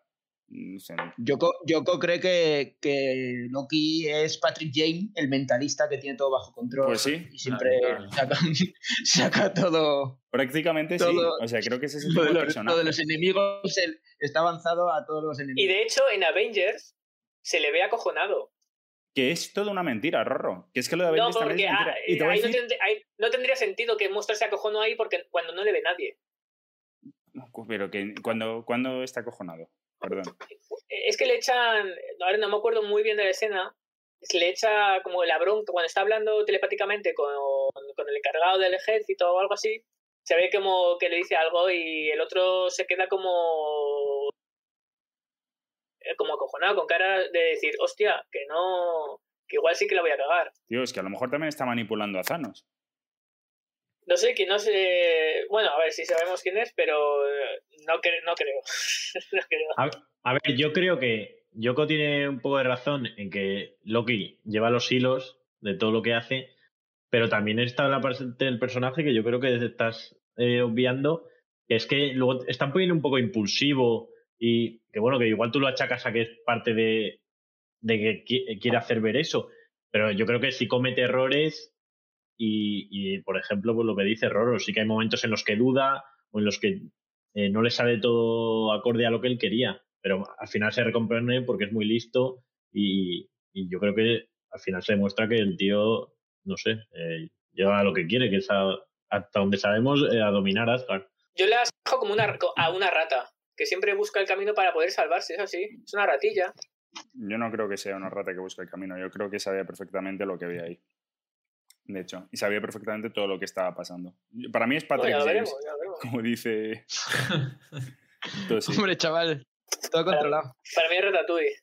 S1: No sé,
S3: Yoko, Yoko cree que, que Loki es Patrick Jane, el mentalista que tiene todo bajo control.
S1: Pues sí.
S3: Y siempre
S5: Claro,
S3: saca, saca todo.
S1: prácticamente sí.
S3: Todo-
S1: O sea, creo que ese es el
S3: de, los,
S1: personaje.
S3: lo de los enemigos el- está avanzado a todos los
S4: Y
S3: enemigos.
S4: de hecho, en Avengers se le ve acojonado.
S1: Que es toda una mentira, Rorro. Que es que lo de
S4: No,
S1: Avengers
S4: porque
S1: es mentira.
S4: ah,
S1: Y
S4: no, tendría, ahí no tendría sentido que mostrarse acojono ahí porque cuando no le ve nadie.
S1: Pero que cuando, cuando está acojonado. Perdón.
S4: Es que le echan, ahora no me acuerdo muy bien de la escena, le echa como la bronca, cuando está hablando telepáticamente con, con el encargado del ejército o algo así, se ve como que le dice algo y el otro se queda como eh, como acojonado, con cara de decir, hostia, que no, que igual sí que la voy a cagar.
S1: Tío, es que a lo mejor también está manipulando a Thanos.
S4: No sé quién, no sé, bueno, a ver si sabemos quién es, pero eh, no, cre- no creo. no creo.
S2: A, ver, yo creo que Yoko tiene un poco de razón en que Loki lleva los hilos de todo lo que hace, pero también está la parte del personaje que yo creo que estás eh, obviando, que es que luego están poniendo un poco impulsivo y que bueno, que igual tú lo achacas a que es parte de, de que qui- quiere hacer ver eso, pero yo creo que si comete errores y, y, por ejemplo, pues lo que dice Roro, sí que hay momentos en los que duda o en los que eh, no le sale todo acorde a lo que él quería, pero al final se recompone porque es muy listo y, y yo creo que al final se demuestra que el tío, no sé, eh, lleva a lo que quiere, que es a- hasta donde sabemos eh, a dominar Asgard.
S4: Yo le asemejo como una, a una rata, que siempre busca el camino para poder salvarse, es así, es una ratilla.
S1: Yo no creo que sea una rata que busca el camino. Yo creo que sabía perfectamente lo que había ahí. De hecho, y sabía perfectamente todo lo que estaba pasando. Para mí es Patrick
S4: ya lo
S1: James,
S4: veremos, ya lo veremos.
S1: como dice. Entonces, sí.
S3: Hombre, chaval, todo controlado.
S4: Para mí es Ratatouille.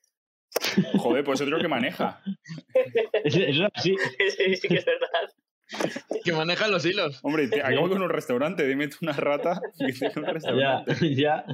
S1: Joder, pues otro que maneja.
S2: Eso así.
S4: sí, sí que es verdad.
S3: Que manejan los hilos.
S1: Hombre, te- acabo con un restaurante. Dime tú una rata que tiene un
S2: Ya,
S1: restaurante.
S2: ya.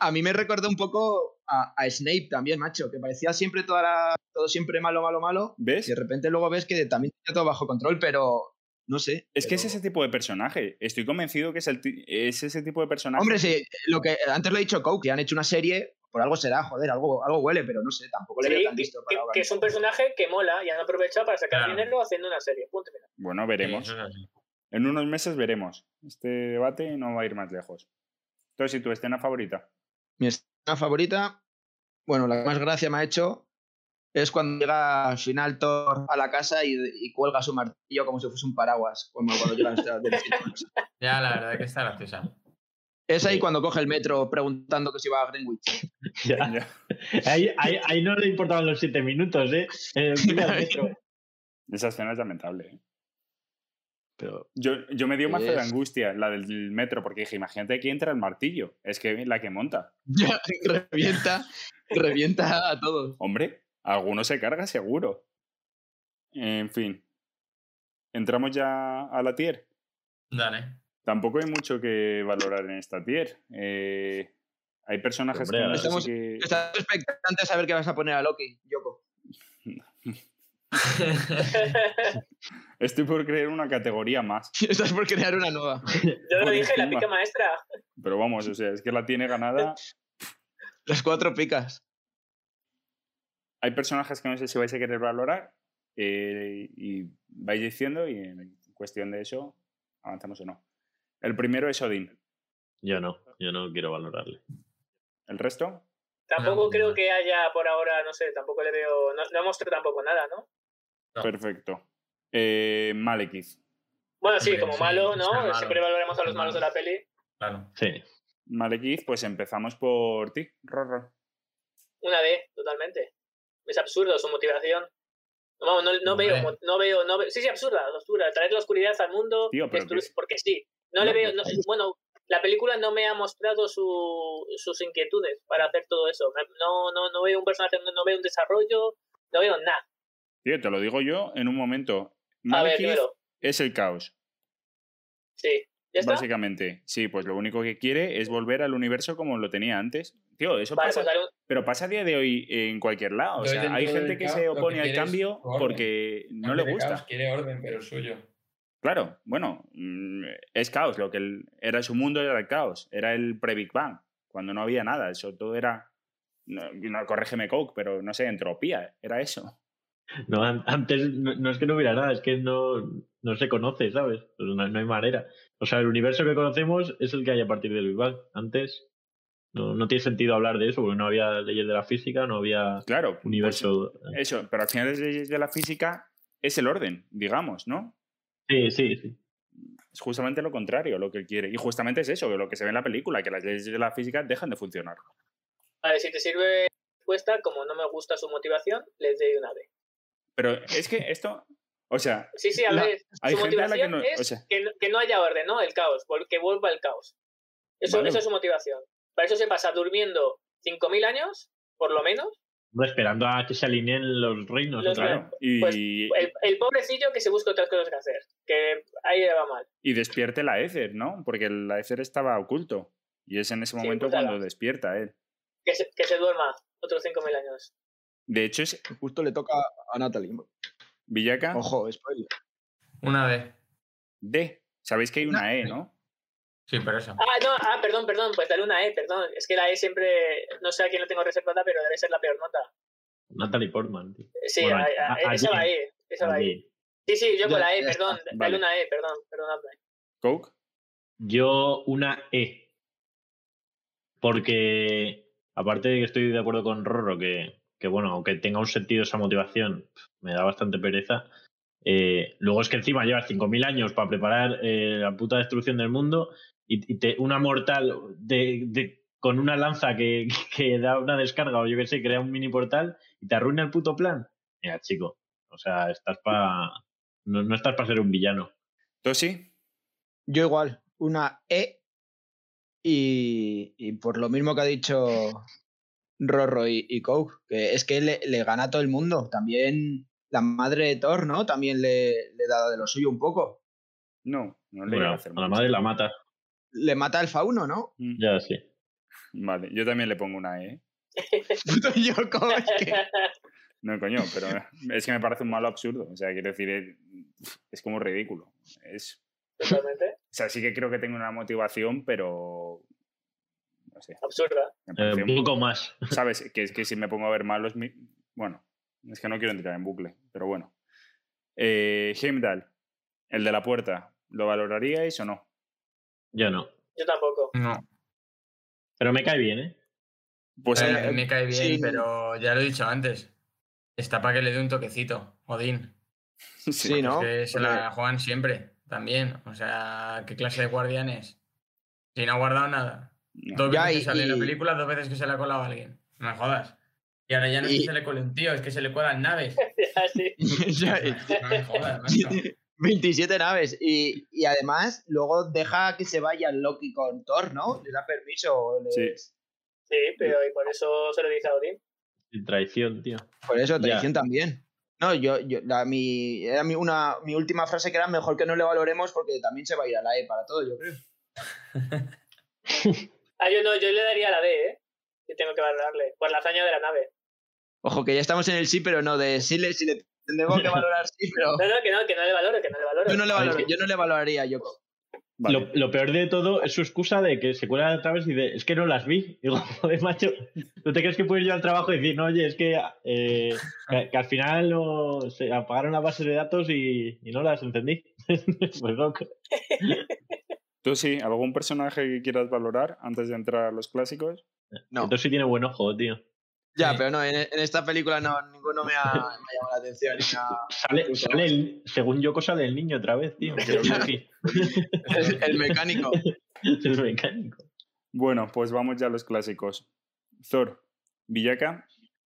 S3: A mí me recordó un poco a, a Snape también, macho, que parecía siempre toda la- todo siempre malo, malo, malo.
S1: ¿Ves?
S3: Y de repente luego ves que también tiene todo bajo control, pero no sé.
S1: Es que es ese tipo de personaje. Estoy convencido que es, el es ese tipo de personaje.
S3: Hombre, sí, lo que antes lo he dicho Coke, que han hecho una serie, por algo será, joder, algo, algo huele, pero no sé, tampoco le
S4: Sí,
S3: veo tan listo. para ahora
S4: que es un personaje que mola y han aprovechado para sacar
S5: Claro.
S4: dinero haciendo una serie. Punto final.
S1: Bueno, veremos. En unos meses veremos. Este debate no va a ir más lejos. Entonces, ¿y tu escena favorita?
S3: Mi escena favorita, bueno, la que más gracia me ha hecho es cuando llega al final Thor a la casa y, y cuelga su martillo como si fuese un paraguas, como cuando llega al del
S5: Ya, la verdad que está graciosa.
S3: Es ahí cuando coge el metro preguntando que si va a Greenwich.
S2: ya. Ahí, ahí, ahí no le importaban los siete minutos, ¿eh? En el primer metro.
S1: Esa escena es lamentable. ¿eh?
S3: Pero
S1: Yo, yo me dio más de angustia la del metro, porque dije, imagínate que entra el martillo. Es que la que monta.
S3: ya revienta, revienta a todos.
S1: Hombre, alguno se carga seguro. En fin. ¿Entramos ya a la tier?
S5: Dale.
S1: Tampoco hay mucho que valorar en esta tier. Eh, hay personajes
S2: Hombre,
S1: que, no
S2: ahora
S1: sé
S3: estamos-
S1: si que-
S3: Estás expectante a saber qué vas a poner a Loki, Yoko.
S1: Estoy por creer una categoría más.
S3: Estás por crear una nueva.
S4: Yo lo dije, la pica maestra.
S1: Pero vamos, o sea, es que la tiene ganada.
S3: Las cuatro picas.
S1: Hay personajes que no sé si vais a querer valorar. eh, y vais diciendo, y en cuestión de eso, avanzamos o no. El primero es Odín.
S2: Yo no, yo no quiero valorarle.
S1: ¿El resto?
S4: Tampoco
S5: No,
S4: creo
S5: no.
S4: que haya por ahora, no sé, tampoco le veo. No, no mostrado tampoco nada, ¿no?
S5: No.
S1: Perfecto. Eh, Malekith.
S4: Bueno, sí,
S5: Hombre,
S4: como
S5: sí,
S4: malo, ¿no?
S5: malo.
S4: Siempre valoramos a los malos de la peli.
S5: Claro.
S2: Sí.
S1: Malekith, pues empezamos por ti, Rorro.
S4: Una D, totalmente. Es absurdo su motivación. No, vamos, no, veo, no veo, no veo. Sí, sí, absurda, absurda. Traer la oscuridad al mundo,
S1: Tío, pero
S4: destruir-
S1: que es-
S4: porque sí. No,
S1: No,
S4: le veo,
S1: pero-
S4: no- bueno, la película no me ha mostrado su- sus inquietudes para hacer todo eso. No, no, no veo un personaje, no, no veo un desarrollo, no veo nada.
S1: Tío, te lo digo yo en un momento.
S4: A ver,
S1: Malekith es el caos,
S4: Sí. ¿Ya está?
S1: básicamente. Sí, pues lo único que quiere es volver al universo como lo tenía antes. Tío, eso
S4: Vale,
S1: pasa,
S4: pues
S1: pero pasa a día de hoy en cualquier lado. O sea, hay gente que
S5: caos
S1: se
S5: que
S1: opone al cambio
S5: orden.
S1: porque no le gusta.
S5: caos, quiere orden, pero suyo.
S1: Claro, bueno, mm, es caos. Lo que era su mundo era el caos. Era el pre-Big Bang, cuando no había nada. Eso todo era No, no, corrígeme Coke, pero no sé, entropía, era eso.
S2: No, an- antes no, no es que no hubiera nada, es que no, no se conoce, ¿sabes? Pues no, no hay manera. O sea, el universo que conocemos es el que hay a partir del Big Bang. Antes no, no tiene sentido hablar de eso porque no había leyes de la física, no había
S1: Claro, pues
S2: universo.
S1: eso, pero al final las leyes de la física es el orden, digamos, ¿no?
S2: Sí, sí, sí.
S1: Es justamente lo contrario lo que él quiere. Y justamente es eso, lo que se ve en la película, que las leyes de la física dejan de funcionar.
S4: Vale, si te sirve respuesta, como no me gusta su motivación, les doy una B.
S1: Pero es que esto, o sea,
S4: Sí, sí, a
S1: La-
S4: ver,
S1: hay
S4: su
S1: la que
S4: motivación
S1: no-
S4: es
S1: o sea-
S4: que, no, que no haya orden, ¿no? El caos, que vuelva el caos. Eso,
S1: Vale.
S4: Esa es su motivación. Para eso se pasa durmiendo 5.000 años, por lo menos.
S2: Esperando a que se alineen los reinos
S4: Los
S2: otra vez.
S1: claro, y,
S4: Pues, El, el pobrecillo que se busca otras cosas que hacer, que ahí le va mal.
S1: y despierte la Ether, ¿no? Porque la Ether estaba oculto. Y es en ese momento cuando despierta él.
S4: Que se, que se duerma otros 5.000 años.
S1: De hecho, es
S3: Justo le toca a Natalie.
S1: Villaca
S3: Ojo, spoiler.
S5: Una vez.
S1: D. Sabéis que hay una E, ¿no?
S5: Sí, por eso.
S4: Ah, no, ah, perdón, perdón, pues dale una E, perdón. Es que la E siempre, no sé a quién lo tengo reservada, pero debe ser la peor nota.
S2: Natalie Portman, tío.
S4: Sí,
S2: Bueno,
S4: a- a-
S2: a- a
S4: esa va ahí, esa va ahí.
S2: Allí.
S4: Sí, sí, yo con la E, perdón, dale
S1: vale.
S4: una E, perdón, perdonadme.
S1: Coke.
S2: Yo una E. Porque, aparte de que estoy de acuerdo con Rorro, que, que bueno, aunque tenga un sentido esa motivación, me da bastante pereza. eh, luego es que encima llevas 5.000 años para preparar eh, la puta destrucción del mundo y, y te, una mortal de, de- con una lanza que, que da una descarga o yo qué sé, crea un mini portal y te arruina el puto plan. Mira, chico, o sea, estás para... No, no estás para ser un villano.
S1: Tosi.
S3: Yo igual, una E. Y, y por lo mismo que ha dicho Rorro y, y Coke, que es que le, le gana a todo el mundo. También la madre de Thor, ¿no? También le, le da de lo suyo un poco.
S1: No, no le
S2: Bueno,
S1: a hacer
S2: a la madre la mata.
S3: Le mata el fauno, ¿no?
S1: Mm,
S2: Ya, sí.
S1: Vale, yo también le pongo una E.
S3: Puto Yoko, es que-
S1: No, coño, pero es que me parece un malo absurdo. O sea, quiero decir, es, como ridículo. Es,
S4: Totalmente.
S1: o sea, sí que creo que tengo una motivación, pero. No sé.
S4: Absurda.
S2: Eh, un
S1: un-
S2: poco más.
S1: ¿Sabes? Que es que si me pongo a ver malos. mi- Bueno, es que no quiero entrar en bucle, pero bueno. Eh, Heimdall, el de la puerta, ¿lo valoraríais o no?
S2: Yo no.
S4: Yo tampoco.
S5: No.
S2: Pero me cae bien, ¿eh?
S1: Pues
S5: A
S1: eh,
S5: me cae bien,
S3: sí.
S5: pero ya lo he dicho antes. Está para que le dé un toquecito, Odín.
S1: sí.
S3: Sí, ¿no?
S5: Es que se
S3: Porque-
S5: la juegan siempre, también. O sea, ¿qué clase de guardianes? Si no ha guardado nada.
S1: No.
S5: Dos
S3: Ya,
S5: veces
S3: y-
S5: que sale en la película, dos veces que se le ha colado a alguien. No me jodas. Y ahora ya no es que se le cole un tío, es que se le cuelan naves.
S4: Ya, sí.
S3: Ya,
S5: No me jodas, macho.
S3: 27 naves. Y, y además, luego deja que se vaya Loki con Thor, ¿no? Le da permiso. le-
S1: Sí.
S4: Sí, pero y por eso se lo dice a Odín.
S2: Sin traición, tío.
S3: Por eso,
S2: Ya.
S3: traición también. No, yo, yo la, mi, era mi, una, mi última frase que era mejor que no le valoremos porque también se va a ir a la E para todo, yo creo.
S4: Ah, yo no, yo le daría la D, ¿eh? Yo tengo que valorarle. Por la hazaña de la nave.
S3: Ojo, que ya estamos en el sí, pero no de sí le, sí le tenemos que valorar sí, pero
S4: No, no, que no, que no le valoro, que no le valoro.
S3: yo no le, valoro, yo no le valoraría a Yoko.
S1: Vale.
S2: Lo, lo peor de todo es su excusa de que se cuela otra vez y dice, es que no las vi. Digo, joder, macho, ¿no te crees que puedes ir yo al trabajo y decir, no, oye, es que, eh, que, que al final no, se apagaron las bases de datos y, y no las entendí? pues no.
S1: ¿Tú sí? ¿Algún personaje que quieras valorar antes de entrar a los clásicos?
S3: No.
S2: Entonces sí tiene buen ojo, tío.
S3: Ya, pero no, en, en esta película no, ninguno me ha, me ha llamado la atención. ha-
S2: Sale, sale el, según Yoko sale el niño otra vez, tío. aquí.
S3: el, el mecánico.
S2: el mecánico.
S1: Bueno, pues vamos ya a los clásicos. Thor, Villaca,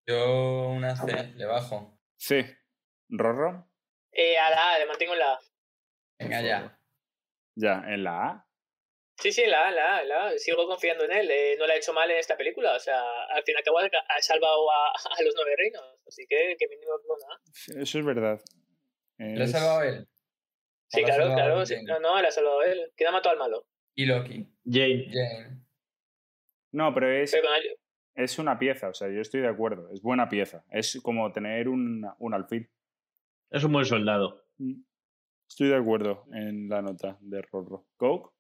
S5: Yo una C, le bajo.
S1: C, Rorro,
S4: Eh, a la A, le mantengo en la A.
S5: Venga ya.
S1: ya en la A.
S4: Sí, sí, la la la. Sigo confiando en él. eh, no le ha hecho mal en esta película. O sea, al fin y al cabo ha ha salvado a, a los nueve reinos. Así que, que mínimo que una A.
S1: Eso es verdad.
S5: ¿Le ha
S1: Es-
S5: salvado él?
S4: Sí,
S5: ¿O lo ha
S4: claro, claro. Sí. No, no, le ha salvado a él. ¿Quién ha matado al malo?
S5: Y Loki.
S2: Jane,
S5: Jane.
S1: No, pero es,
S4: Pero con ay-
S1: es una pieza, o sea, yo estoy de acuerdo. Es buena pieza. Es como tener un, un alfil.
S2: es un buen soldado.
S1: Mm. Estoy de acuerdo en la nota de Rorro. ¿Coke?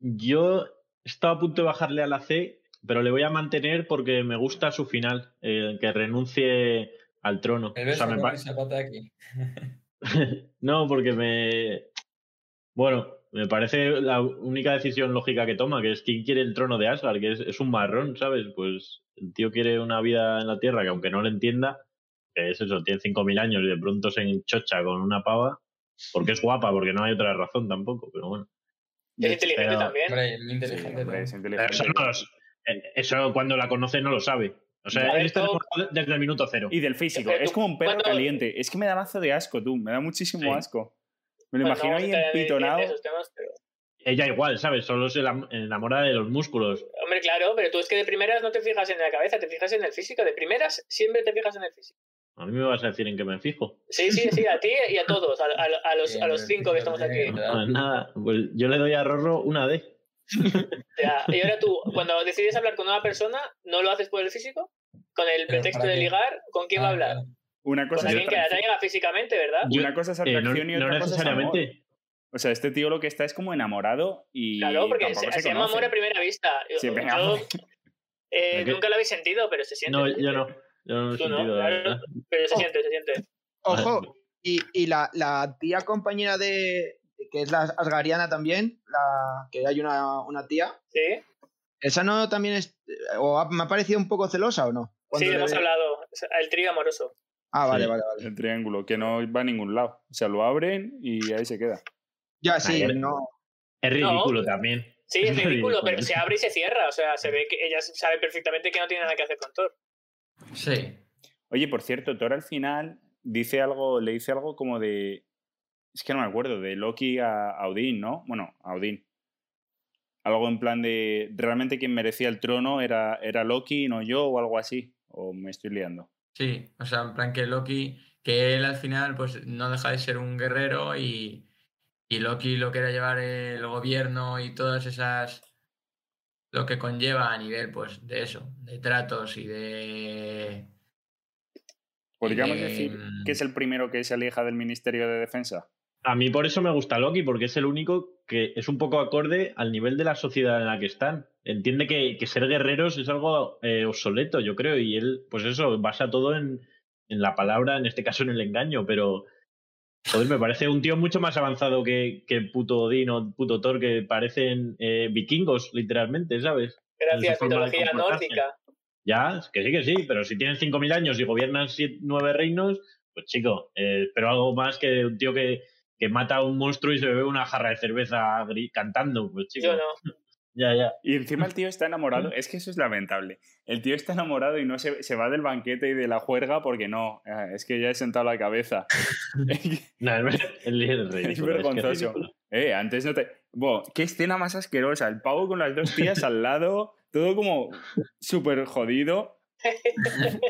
S2: Yo estaba a punto de bajarle a la C, pero le voy a mantener porque me gusta su final, eh, que renuncie al trono.
S5: El
S2: O sea,
S5: beso
S2: me
S5: aquí.
S2: no, porque me. Bueno, me parece la única decisión lógica que toma, que es quién quiere el trono de Asgard, que es, es un marrón, ¿sabes? Pues el tío quiere una vida en la Tierra que aunque no lo entienda, que es eso, tiene 5.000 años y de pronto se enchocha con una pava, porque es guapa, porque no hay otra razón tampoco, pero bueno.
S4: Es inteligente
S2: Pero-
S4: también.
S5: Hombre, es muy
S1: Sí,
S5: inteligente.
S1: hombre,
S5: ¿no?
S1: es
S2: Pero
S1: inteligente.
S2: Eso, no los- eh, eso cuando la conoce no lo sabe. O sea, él está desde el minuto cero.
S1: Y del físico,
S4: Pero
S1: es
S4: tú,
S1: como un perro
S4: ¿cuándo-
S1: caliente. Es que me da mazo de asco, tú. Me da muchísimo
S2: Sí.
S1: asco. Me lo
S4: Pues no
S1: imagino ahí empitonado.
S4: pero-
S2: Ella igual, ¿sabes? Solo se enamora de los músculos.
S4: Hombre, claro, pero tú es que de primeras no te fijas en la cabeza, te fijas en el físico. De primeras siempre te fijas en el físico.
S2: A mí me vas a decir en qué me fijo.
S4: Sí, sí, sí, a ti y a todos, a, a- a los, a los cinco que estamos aquí.
S2: Ah, Nada, pues yo le doy a Rorro una D.
S4: Ya, Y ahora tú, cuando decides hablar con una persona, ¿no lo haces por el físico? Con el
S5: ¿Pero
S4: pretexto de ligar, ¿con quién va a
S5: Ah,
S4: hablar?
S1: Una
S4: Con
S1: cosa, es
S4: alguien que la
S1: atracción,
S4: traiga físicamente, ¿verdad?
S1: Una cosa es
S2: Eh, no,
S1: atracción y
S2: no
S1: otra cosa es amor.
S2: necesariamente.
S1: O sea, este tío lo que está es como enamorado y
S4: Claro, porque
S1: tampoco
S4: se,
S1: se,
S4: se llama amor a primera vista. Yo,
S1: Sí, venga,
S4: yo, eh, nunca lo habéis sentido, pero se siente.
S2: No, yo no. Yo no lo he
S4: Tú no,
S2: sentido, la
S4: claro. Pero se
S3: Oh.
S4: siente, se siente.
S3: Ojo, y, y la, la tía compañera de. que es la asgariana también, la, que hay una, una tía.
S4: ¿Sí?
S3: ¿Esa no también es. o ha- me ha parecido un poco celosa o no?
S4: Sí, hemos
S3: ve-
S4: hablado. El trío amoroso.
S3: Ah, vale,
S2: Sí.
S3: vale, vale.
S1: El triángulo, que no va a ningún lado. O sea, lo abren y ahí se queda.
S3: Ya, sí,
S2: Ayer-
S3: no.
S2: Es
S4: No.
S2: ridículo también.
S4: Sí, es ridículo,
S2: ridículo.
S4: pero se abre y se cierra. O sea, se ve que ella sabe perfectamente que no tiene nada que hacer con Thor.
S5: Sí.
S1: Oye, por cierto, Thor al final dice algo, le dice algo como de. Es que no me acuerdo, de Loki a, a Odín, ¿no? Bueno, a Odín. Algo en plan de. Realmente quien merecía el trono era, era Loki, no yo, o algo así. O me estoy liando.
S5: Sí, o sea, en plan que Loki, que él al final pues no deja de ser un guerrero y, y Loki lo quiere llevar el gobierno y todas esas, lo que conlleva a nivel pues de eso, de tratos y de...
S1: ¿Podríamos
S5: Eh,
S1: decir que es el primero que se aleja del Ministerio de Defensa?
S2: A mí por eso me gusta Loki, porque es el único que es un poco acorde al nivel de la sociedad en la que están. Entiende que, que ser guerreros es algo eh, obsoleto, yo creo, y él, pues eso, basa todo en, en la palabra, en este caso en el engaño, pero joder, me parece un tío mucho más avanzado que, que puto Odín o puto Thor, que parecen eh, vikingos, literalmente, ¿sabes?
S4: Gracias, mitología nórdica.
S2: Ya, que sí, que sí, pero si tienes 5.000 años y gobiernas siete- nueve reinos, pues chico, eh, espero algo más que un tío que, que mata a un monstruo y se bebe una jarra de cerveza cantando, pues chico.
S4: Yo no.
S2: Ya, ya.
S1: Y encima el tío está enamorado. Es que eso es lamentable. El tío está enamorado y no se, se va del banquete y de la juerga porque no. eh, Es que ya he sentado la cabeza.
S2: No, es, es ridículo,
S1: es
S2: es que
S1: vergonzoso. Eh, antes no te. Buah, qué escena más asquerosa. El pavo con las dos tías al lado, todo como súper jodido.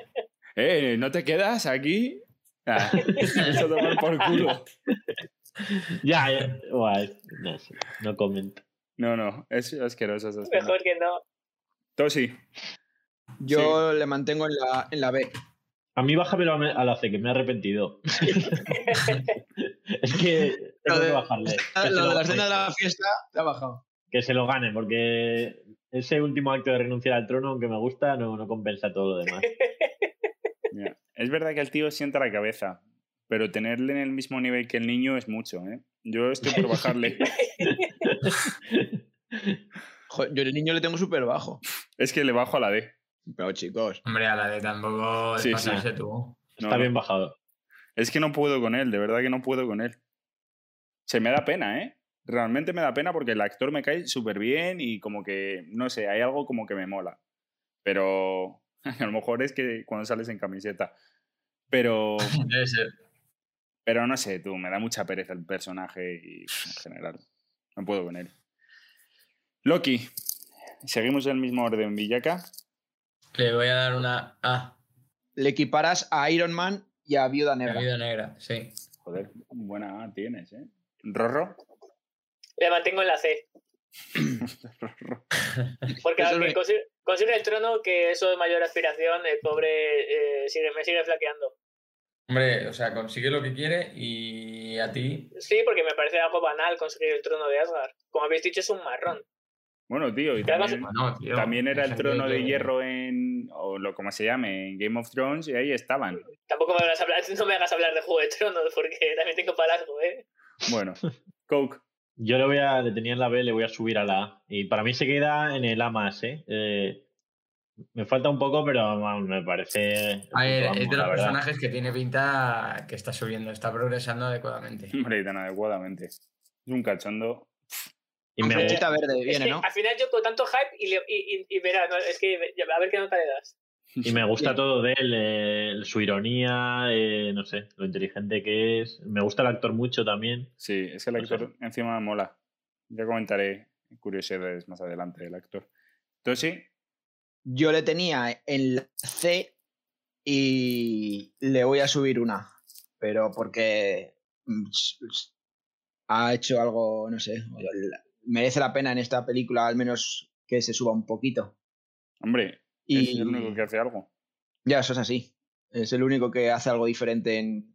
S1: Eh, ¿no te quedas aquí? Ah, eso tomar por culo.
S2: Ya, ya. Buah, es- no sé, no comento.
S1: No, no, es asquerosa esa escena.
S4: Mejor que no.
S1: Tosi.
S3: Yo le mantengo en la, en la B.
S2: A mí bájamelo a, la C, que me he arrepentido. es que tengo
S3: Lo de-
S2: que bajarle. Que
S3: Lo
S2: lo
S3: de la
S2: gane,
S3: escena de la fiesta te ha bajado.
S2: que se lo gane, porque ese último acto de renunciar al trono, aunque me gusta, no, no compensa todo lo demás.
S1: Es verdad que el tío sienta la cabeza, pero tenerle en el mismo nivel que el niño es mucho, ¿eh? Yo estoy por bajarle.
S3: Joder, yo el niño le tengo súper bajo.
S1: es que le bajo a la D.
S3: Pero chicos,
S5: Hombre, a la de tampoco
S1: Sí,
S5: de
S1: sí.
S5: pasarse tú.
S1: No,
S2: Está
S1: no.
S2: bien bajado.
S1: Es que no puedo con él, de verdad que no puedo con él. Se me da pena, ¿eh? Realmente me da pena porque el actor me cae súper bien y como que, no sé, hay algo como que me mola. Pero a lo mejor es que cuando sales en camiseta. Pero,
S5: Debe ser.
S1: pero no sé, tú, me da mucha pereza el personaje y en general. No puedo con él. Loki. Seguimos el mismo orden, Villaca.
S5: Le voy a dar una A.
S3: le equiparas a Iron Man y a Viuda Negra.
S5: vida negra, sí.
S1: Joder, buena A tienes, ¿eh? Rorro.
S4: Le mantengo en la C. Porque aunque consigue, consigue el trono, que eso es mayor aspiración, el pobre eh, sigue, me sigue flaqueando.
S5: Hombre, o sea, consigue lo que quiere y a ti.
S4: Sí, porque me parece algo banal conseguir el trono de Asgard. Como habéis dicho, es un marrón.
S1: Bueno, tío, y también,
S5: Bueno, tío,
S1: también era el trono de hierro en. o lo como se llame, en Game of Thrones, y ahí estaban.
S4: Tampoco me hagas hablar, no me hagas hablar de Juego de Tronos, porque también tengo para algo, ¿eh?
S1: Bueno, Coke.
S2: Yo le voy a, le tenía en la B, le voy a subir a la A. Y para mí se queda en el A más, ¿eh? Eh, me falta un poco, pero me parece.
S5: A ver, es de los
S2: verdad.
S5: personajes que tiene pinta que está subiendo, está progresando adecuadamente.
S1: Hombre, tan adecuadamente. Es un cachondo.
S2: Y me,
S3: verde
S4: Es
S3: viene,
S4: que
S3: ¿no?
S4: al final yo con tanto hype y, le- y, y, y verá, no, es que a ver qué nota le das.
S2: y me gusta
S3: Bien.
S2: todo de él, eh, su ironía, eh, no sé, lo inteligente que es. Me gusta el actor mucho también.
S1: Sí, es que el actor encima mola. Ya comentaré curiosidades más adelante del actor. Entonces sí,
S3: Yo le tenía en la C y le voy a subir una. Pero porque mm, ha hecho algo, no sé, merece la pena en esta película al menos que se suba un poquito.
S1: hombre,
S3: Y
S1: es el único que hace algo.
S3: ya, eso es así. Es el único que hace algo diferente en,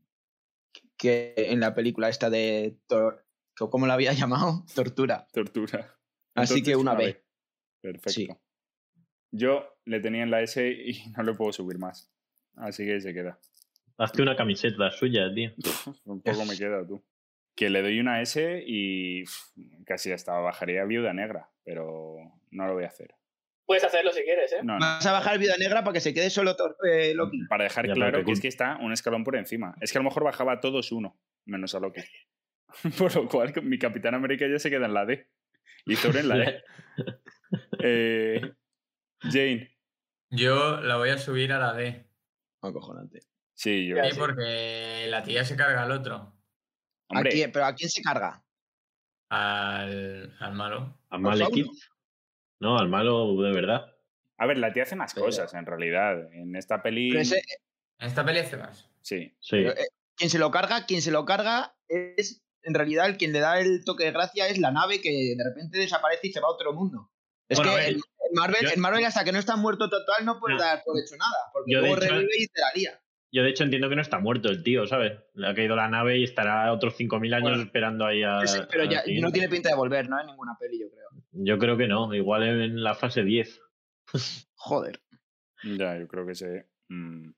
S3: que en la película esta de... Tor- ¿Cómo la había llamado? Tortura.
S1: Tortura.
S3: Así que una B.
S1: Perfecto.
S3: Sí.
S1: Yo le tenía en la S y no le puedo subir más. Así que se queda.
S2: Hazte una camiseta suya, tío.
S1: Un poco me queda tú. Que le doy una S y casi hasta bajaría viuda negra, pero no lo voy a hacer.
S4: Puedes hacerlo si quieres, ¿eh?
S1: No, no.
S3: Vas a bajar Vida Negra para que se quede solo eh, Loki.
S1: Para dejar
S2: Ya,
S1: claro que es que está un escalón por encima. Es que a lo mejor bajaba a todos uno, menos a Loki. por lo cual mi Capitán América ya se queda en la D. Y Thor en la E. Eh, Jane.
S5: Yo la voy a subir a la D.
S3: Acojonante.
S1: Sí, yo.
S5: Sí,
S4: sí.
S5: porque la tía se carga al otro,
S3: ¿A
S1: Hombre,
S3: quién- ¿Pero a quién se carga?
S5: al, al malo.
S2: Al
S3: ¿Al
S2: Malekith. No, al malo de verdad.
S1: a ver, la tía hace más cosas en realidad. En esta peli.
S3: Ese-
S5: En esta peli hace más.
S1: Sí.
S2: Sí.
S3: pero, eh, quien se lo carga, quien se lo carga es, en realidad, el quien le da el toque de gracia es la nave que de repente desaparece y se va a otro mundo. Es
S2: Bueno,
S3: que en, Marvel,
S2: yo-
S3: en Marvel, hasta que no está muerto total, no puede
S2: No.
S3: dar por hecho nada. Porque luego
S2: hecho-
S3: revive y te la lía.
S2: Yo, de hecho, entiendo que no está muerto el tío, ¿sabes? Le ha caído la nave y estará otros 5.000 años
S3: Bueno,
S2: esperando ahí a.
S3: Ese- pero ya no tiene pinta de volver, ¿no? En ninguna peli, yo creo.
S2: Yo creo que no. Igual en la fase 10.
S3: Joder.
S1: Ya, yo creo que se. mm,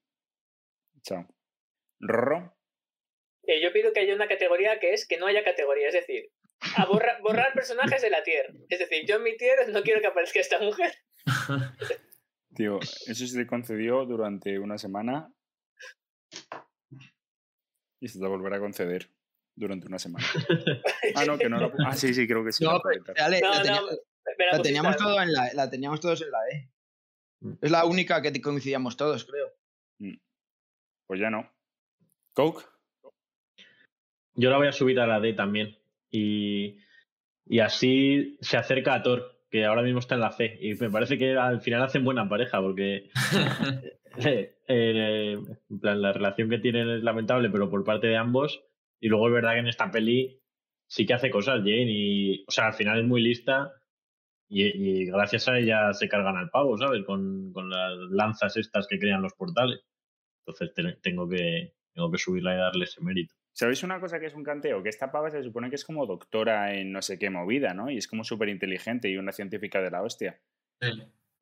S1: Chao. Rorro.
S4: Eh, yo pido que haya una categoría que es que no haya categoría, es decir, a borra- borrar personajes de la tier. Es decir, yo en mi tier no quiero que aparezca esta mujer.
S1: Tío, eso se te concedió durante una semana. Y se te volverá a conceder durante una semana. Ah, no, que no lo. Ah, sí, sí, creo que sí.
S3: No,
S4: No,
S3: la, teníamos,
S4: la
S3: todo en la, la teníamos todos en la E.
S2: Mm.
S3: Es la única que coincidíamos todos, creo.
S1: Pues ya no. Coke.
S2: Yo la voy a subir a la D también. Y, y así se acerca a Thor, que ahora mismo está en la C. Y me parece que al final hacen buena pareja, porque eh, eh, en plan, la relación que tienen es lamentable, pero por parte de ambos. Y luego es verdad que en esta peli sí que hace cosas, Jane. Y, o sea, al final es muy lista. Y, y gracias a ella se cargan al pavo, ¿sabes? Con, con las lanzas estas que crean los portales. Entonces te- tengo que, tengo que subirla y darle ese mérito.
S1: ¿Sabéis una cosa que es un canteo? Que esta pava se supone que es como doctora en no sé qué movida, ¿no? Y es como súper inteligente y una científica de la hostia.
S5: Sí.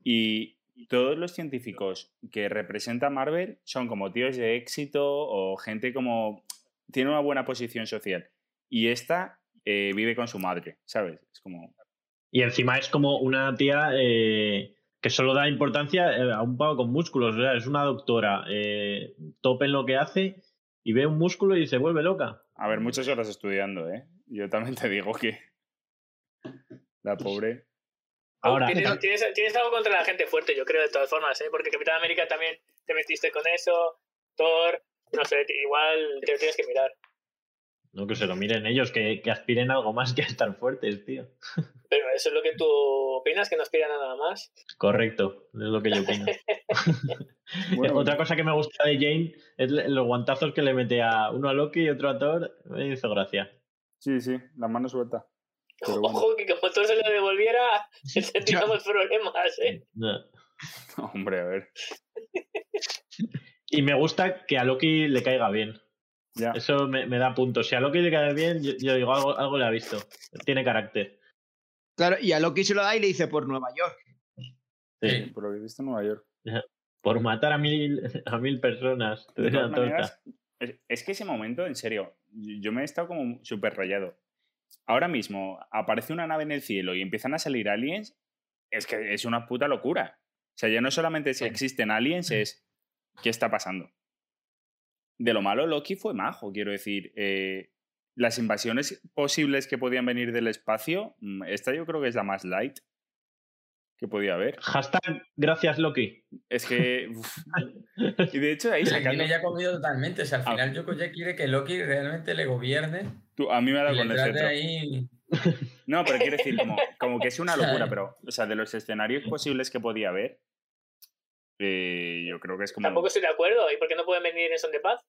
S1: Y todos los científicos que representa Marvel son como tíos de éxito o gente como... tiene una buena posición social. Y esta eh, vive con su madre, ¿sabes? Es como...
S2: Y encima es como una tía eh, que solo da importancia eh, a un pavo con músculos. O sea, es una doctora eh, top en lo que hace y ve un músculo y se vuelve loca.
S1: A ver, muchas horas estudiando, ¿eh? Yo también te digo que... La pobre...
S2: Ahora,
S4: Tienes, tienes- tienes algo contra la gente fuerte, yo creo, de todas formas, ¿eh? Porque Capitán América también te metiste con eso, Thor, no sé, igual te lo tienes que mirar.
S2: no que se lo miren ellos, que, que aspiren a algo más que a estar fuertes, tío.
S4: Pero eso es lo que tú opinas, que no aspiran a nada más.
S2: Correcto, es lo que yo opino.
S1: Bueno,
S2: Otra cosa que me gusta de Jane es los guantazos que le mete a uno a Loki y otro a Thor. Me hizo gracia.
S1: Sí, sí, la mano suelta. Pero bueno.
S4: Ojo, que como Thor se lo devolviera, tendríamos problemas, ¿eh?
S2: No.
S1: Hombre, a ver.
S2: Y me gusta que a Loki le caiga bien.
S1: Ya.
S2: Eso me, me da puntos. Si a Loki le cae bien, yo, yo digo algo, algo le ha visto. Tiene carácter.
S3: Claro, y a Loki se lo da y le dice por Nueva York.
S5: Sí.
S1: Por lo que he visto en Nueva York.
S2: Por matar a mil, a mil personas. te
S1: De todas maneras, es, es que ese momento, en serio, yo me he estado como súper rayado. Ahora mismo aparece una nave en el cielo y empiezan a salir aliens, es que es una puta locura. O sea, ya no solamente si existen aliens, es ¿qué está pasando? De lo malo, Loki fue majo, quiero decir. eh, las invasiones posibles que podían venir del espacio, mm, esta yo creo que es la más light que podía haber.
S2: Hashtag gracias Loki.
S1: Es que... uf. Y de hecho, ahí
S5: Se
S1: sacando...
S5: ya comido totalmente. O sea, al
S1: Ah.
S5: final Yoko ya quiere que Loki realmente le gobierne
S1: Tú- a mí me ha dado con el
S5: ahí.
S1: No, pero quiero decir, como, como que es una locura, pero, o sea, de los escenarios posibles que podía haber, eh, yo creo que es como.
S4: Tampoco estoy de acuerdo. ¿Y por qué no pueden venir en Son de Paz?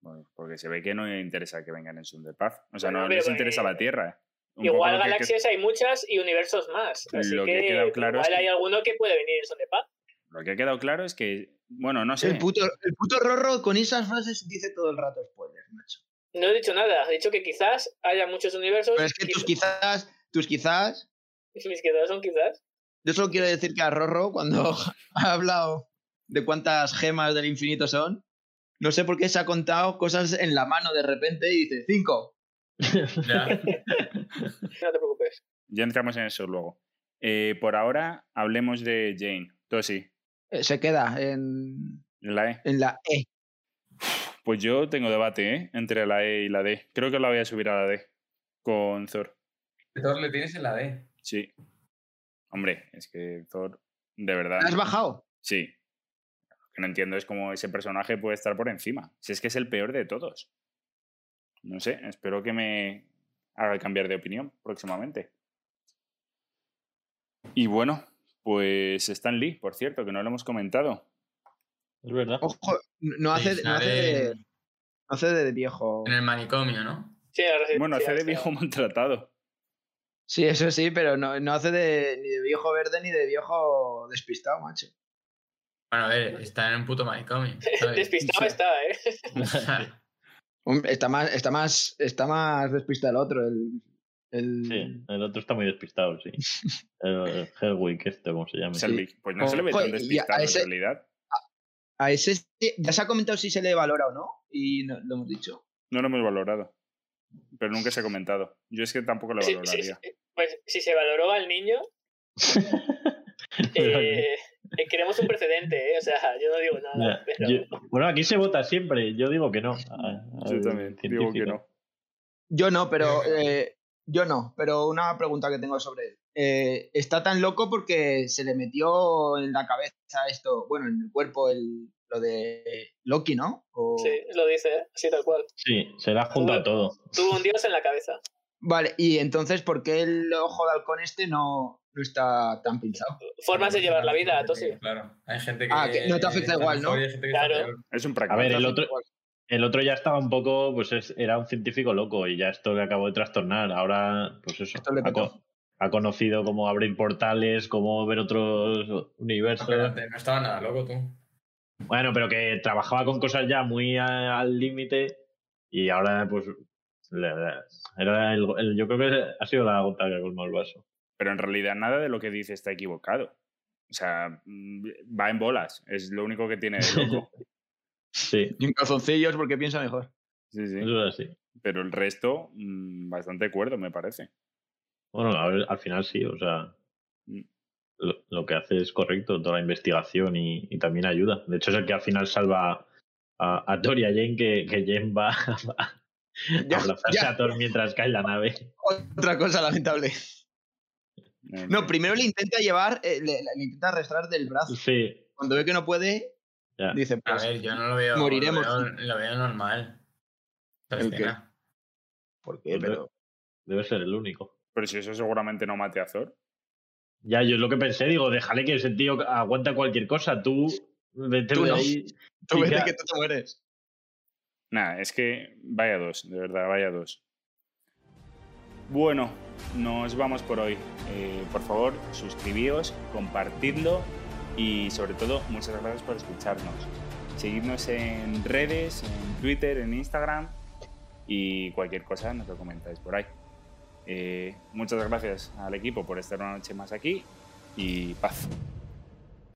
S1: Bueno, porque se ve que no interesa que vengan en Son de Paz. O sea,
S4: Bueno,
S1: no les interesa
S4: eh,
S1: la Tierra.
S4: Igual
S1: que-
S4: galaxias hay muchas y universos más. Así
S1: Lo que
S4: que,
S1: ha quedado claro
S4: igual
S1: es que-
S4: hay alguno que puede venir en Son de Paz.
S1: lo que ha quedado claro es que, bueno, no sé.
S3: El puto, el puto Rorro con esas frases dice todo el rato spoilers, macho.
S4: No he dicho nada. He dicho que quizás haya muchos universos.
S3: Pero es que tus
S4: quiz-
S3: quizás, tus quizás,
S4: Mis quizás son quizás.
S3: yo solo quiero decir que a Rorro, cuando ha hablado de cuántas gemas del infinito son, no sé por qué se ha contado cosas en la mano de repente y dice cinco.
S5: Ya.
S4: No te preocupes.
S1: Ya entramos en eso luego. Eh, por ahora, hablemos de Jane. Tosi,
S3: Eh, Se queda en,
S1: la E.
S3: en la E.
S1: Pues yo tengo debate, ¿eh? Entre la E y la D. Creo que la voy a subir a la D. Con Thor.
S5: Thor le tienes en la D.
S1: Sí. Hombre, es que Thor, de verdad.
S3: ¿La has bajado?
S1: Sí. Lo que no entiendo es cómo ese personaje puede estar por encima. Si es que es el peor de todos. No sé, espero que me haga cambiar de opinión próximamente. Y bueno, pues Stan Lee, por cierto, que no lo hemos comentado.
S2: Es verdad.
S3: Ojo, no hace,
S5: Sí,
S3: no hace, de, no hace de viejo.
S5: En el manicomio, ¿no?
S4: Sí, ahora sí,
S1: Bueno,
S4: sí,
S1: hace de viejo maltratado.
S3: Sí, eso sí, pero no, no hace de, ni de viejo verde ni de viejo despistado, macho.
S5: Bueno, a ver, está en un puto manicomio. ¿sabes?
S4: Despistado está, ¿eh?
S3: Está más, está más, está más despistado el otro, el, el-
S2: Sí, el otro está muy despistado, sí. El, el Hellwick, este, como se llama.
S1: Pues no se le ve tan despistado
S3: ese-
S1: en realidad.
S3: A ese ya se ha comentado si se le valora o no, y no, lo hemos dicho.
S1: No lo hemos valorado. Pero nunca se ha comentado. Yo es que tampoco lo
S4: Sí, sí,
S1: valoraría.
S4: sí. Pues si se valoró al niño, eh, queremos un precedente, ¿eh? O sea, yo no digo nada.
S2: Ya,
S4: Pero...
S2: yo- bueno, aquí se vota siempre. Yo digo que no. a-
S1: Yo también digo que
S2: científico.
S1: no.
S3: Yo no, pero
S5: Eh.
S3: yo no, pero una pregunta que tengo sobre él. Eh, está tan loco porque se le metió en la cabeza esto, bueno, en el cuerpo el, lo de Loki, ¿no? O-
S4: Sí, lo dice, ¿eh? así tal cual.
S2: Sí, se la ha juntado todo.
S4: Tuvo un dios en la cabeza.
S3: Vale, y entonces, ¿por qué el ojo de halcón este no, no está tan pinchado?
S4: Formas de llevar la vida, Tosi.
S5: Claro, hay gente que.
S3: Ah, que no te afecta igual, ¿no?
S4: Claro.
S1: Es un
S2: A
S1: pragmático.
S2: ver, el otro, el otro ya estaba un poco, pues es- era un científico loco y ya esto le acabó de trastornar. Ahora, pues eso, ha,
S3: petó.
S2: co- ha conocido cómo abrir portales, cómo ver otros
S5: No,
S2: universos.
S5: espérate, no estaba nada loco tú.
S2: Bueno, pero que trabajaba con cosas ya muy a- al límite y ahora, pues, era el, el- yo creo que ha sido la gota que ha colmado el vaso.
S1: Pero en realidad nada de lo que dice está equivocado. O sea, mm, va en bolas. Es lo único que tiene de loco.
S2: Sí,
S3: Y en calzoncillos porque piensa mejor.
S1: Sí, sí.
S2: eso es así.
S1: Pero el resto, mm, bastante cuerdo, me parece.
S2: Bueno, a ver, al final sí, o sea,
S1: Mm.
S2: lo, lo que hace es correcto, toda la investigación y, y también ayuda. De hecho, es el que al final salva a, a Thor y a Jane, que, que Jane va a
S3: Ya,
S2: abrazarse
S3: ya.
S2: a Thor mientras cae la nave.
S3: Otra cosa lamentable.
S1: En
S3: No,
S1: fin.
S3: primero le intenta llevar, eh, le, le intenta arrastrar del brazo.
S2: Sí,
S3: Cuando ve que no puede,
S2: ya.
S3: dice,
S5: A
S3: pues,
S5: ver, yo no lo veo.
S3: moriremos.
S5: Lo veo, lo veo normal.
S3: ¿por qué? Pero,
S2: Debe ser el único.
S1: Pero si eso seguramente no mate a Thor.
S2: Ya, yo es lo que pensé, digo, déjale que ese tío aguanta cualquier cosa. Tú, vete
S3: Tú no.
S2: ahí.
S3: tú vete que tú te mueres.
S1: Nada, es que vaya dos, de verdad, vaya dos. Bueno, nos vamos por hoy. Eh, por favor, suscribíos, compartidlo y sobre todo, muchas gracias por escucharnos. Seguidnos en redes, en Twitter, en Instagram y cualquier cosa nos lo comentáis por ahí. Eh, muchas gracias al equipo por estar una noche más aquí y paz.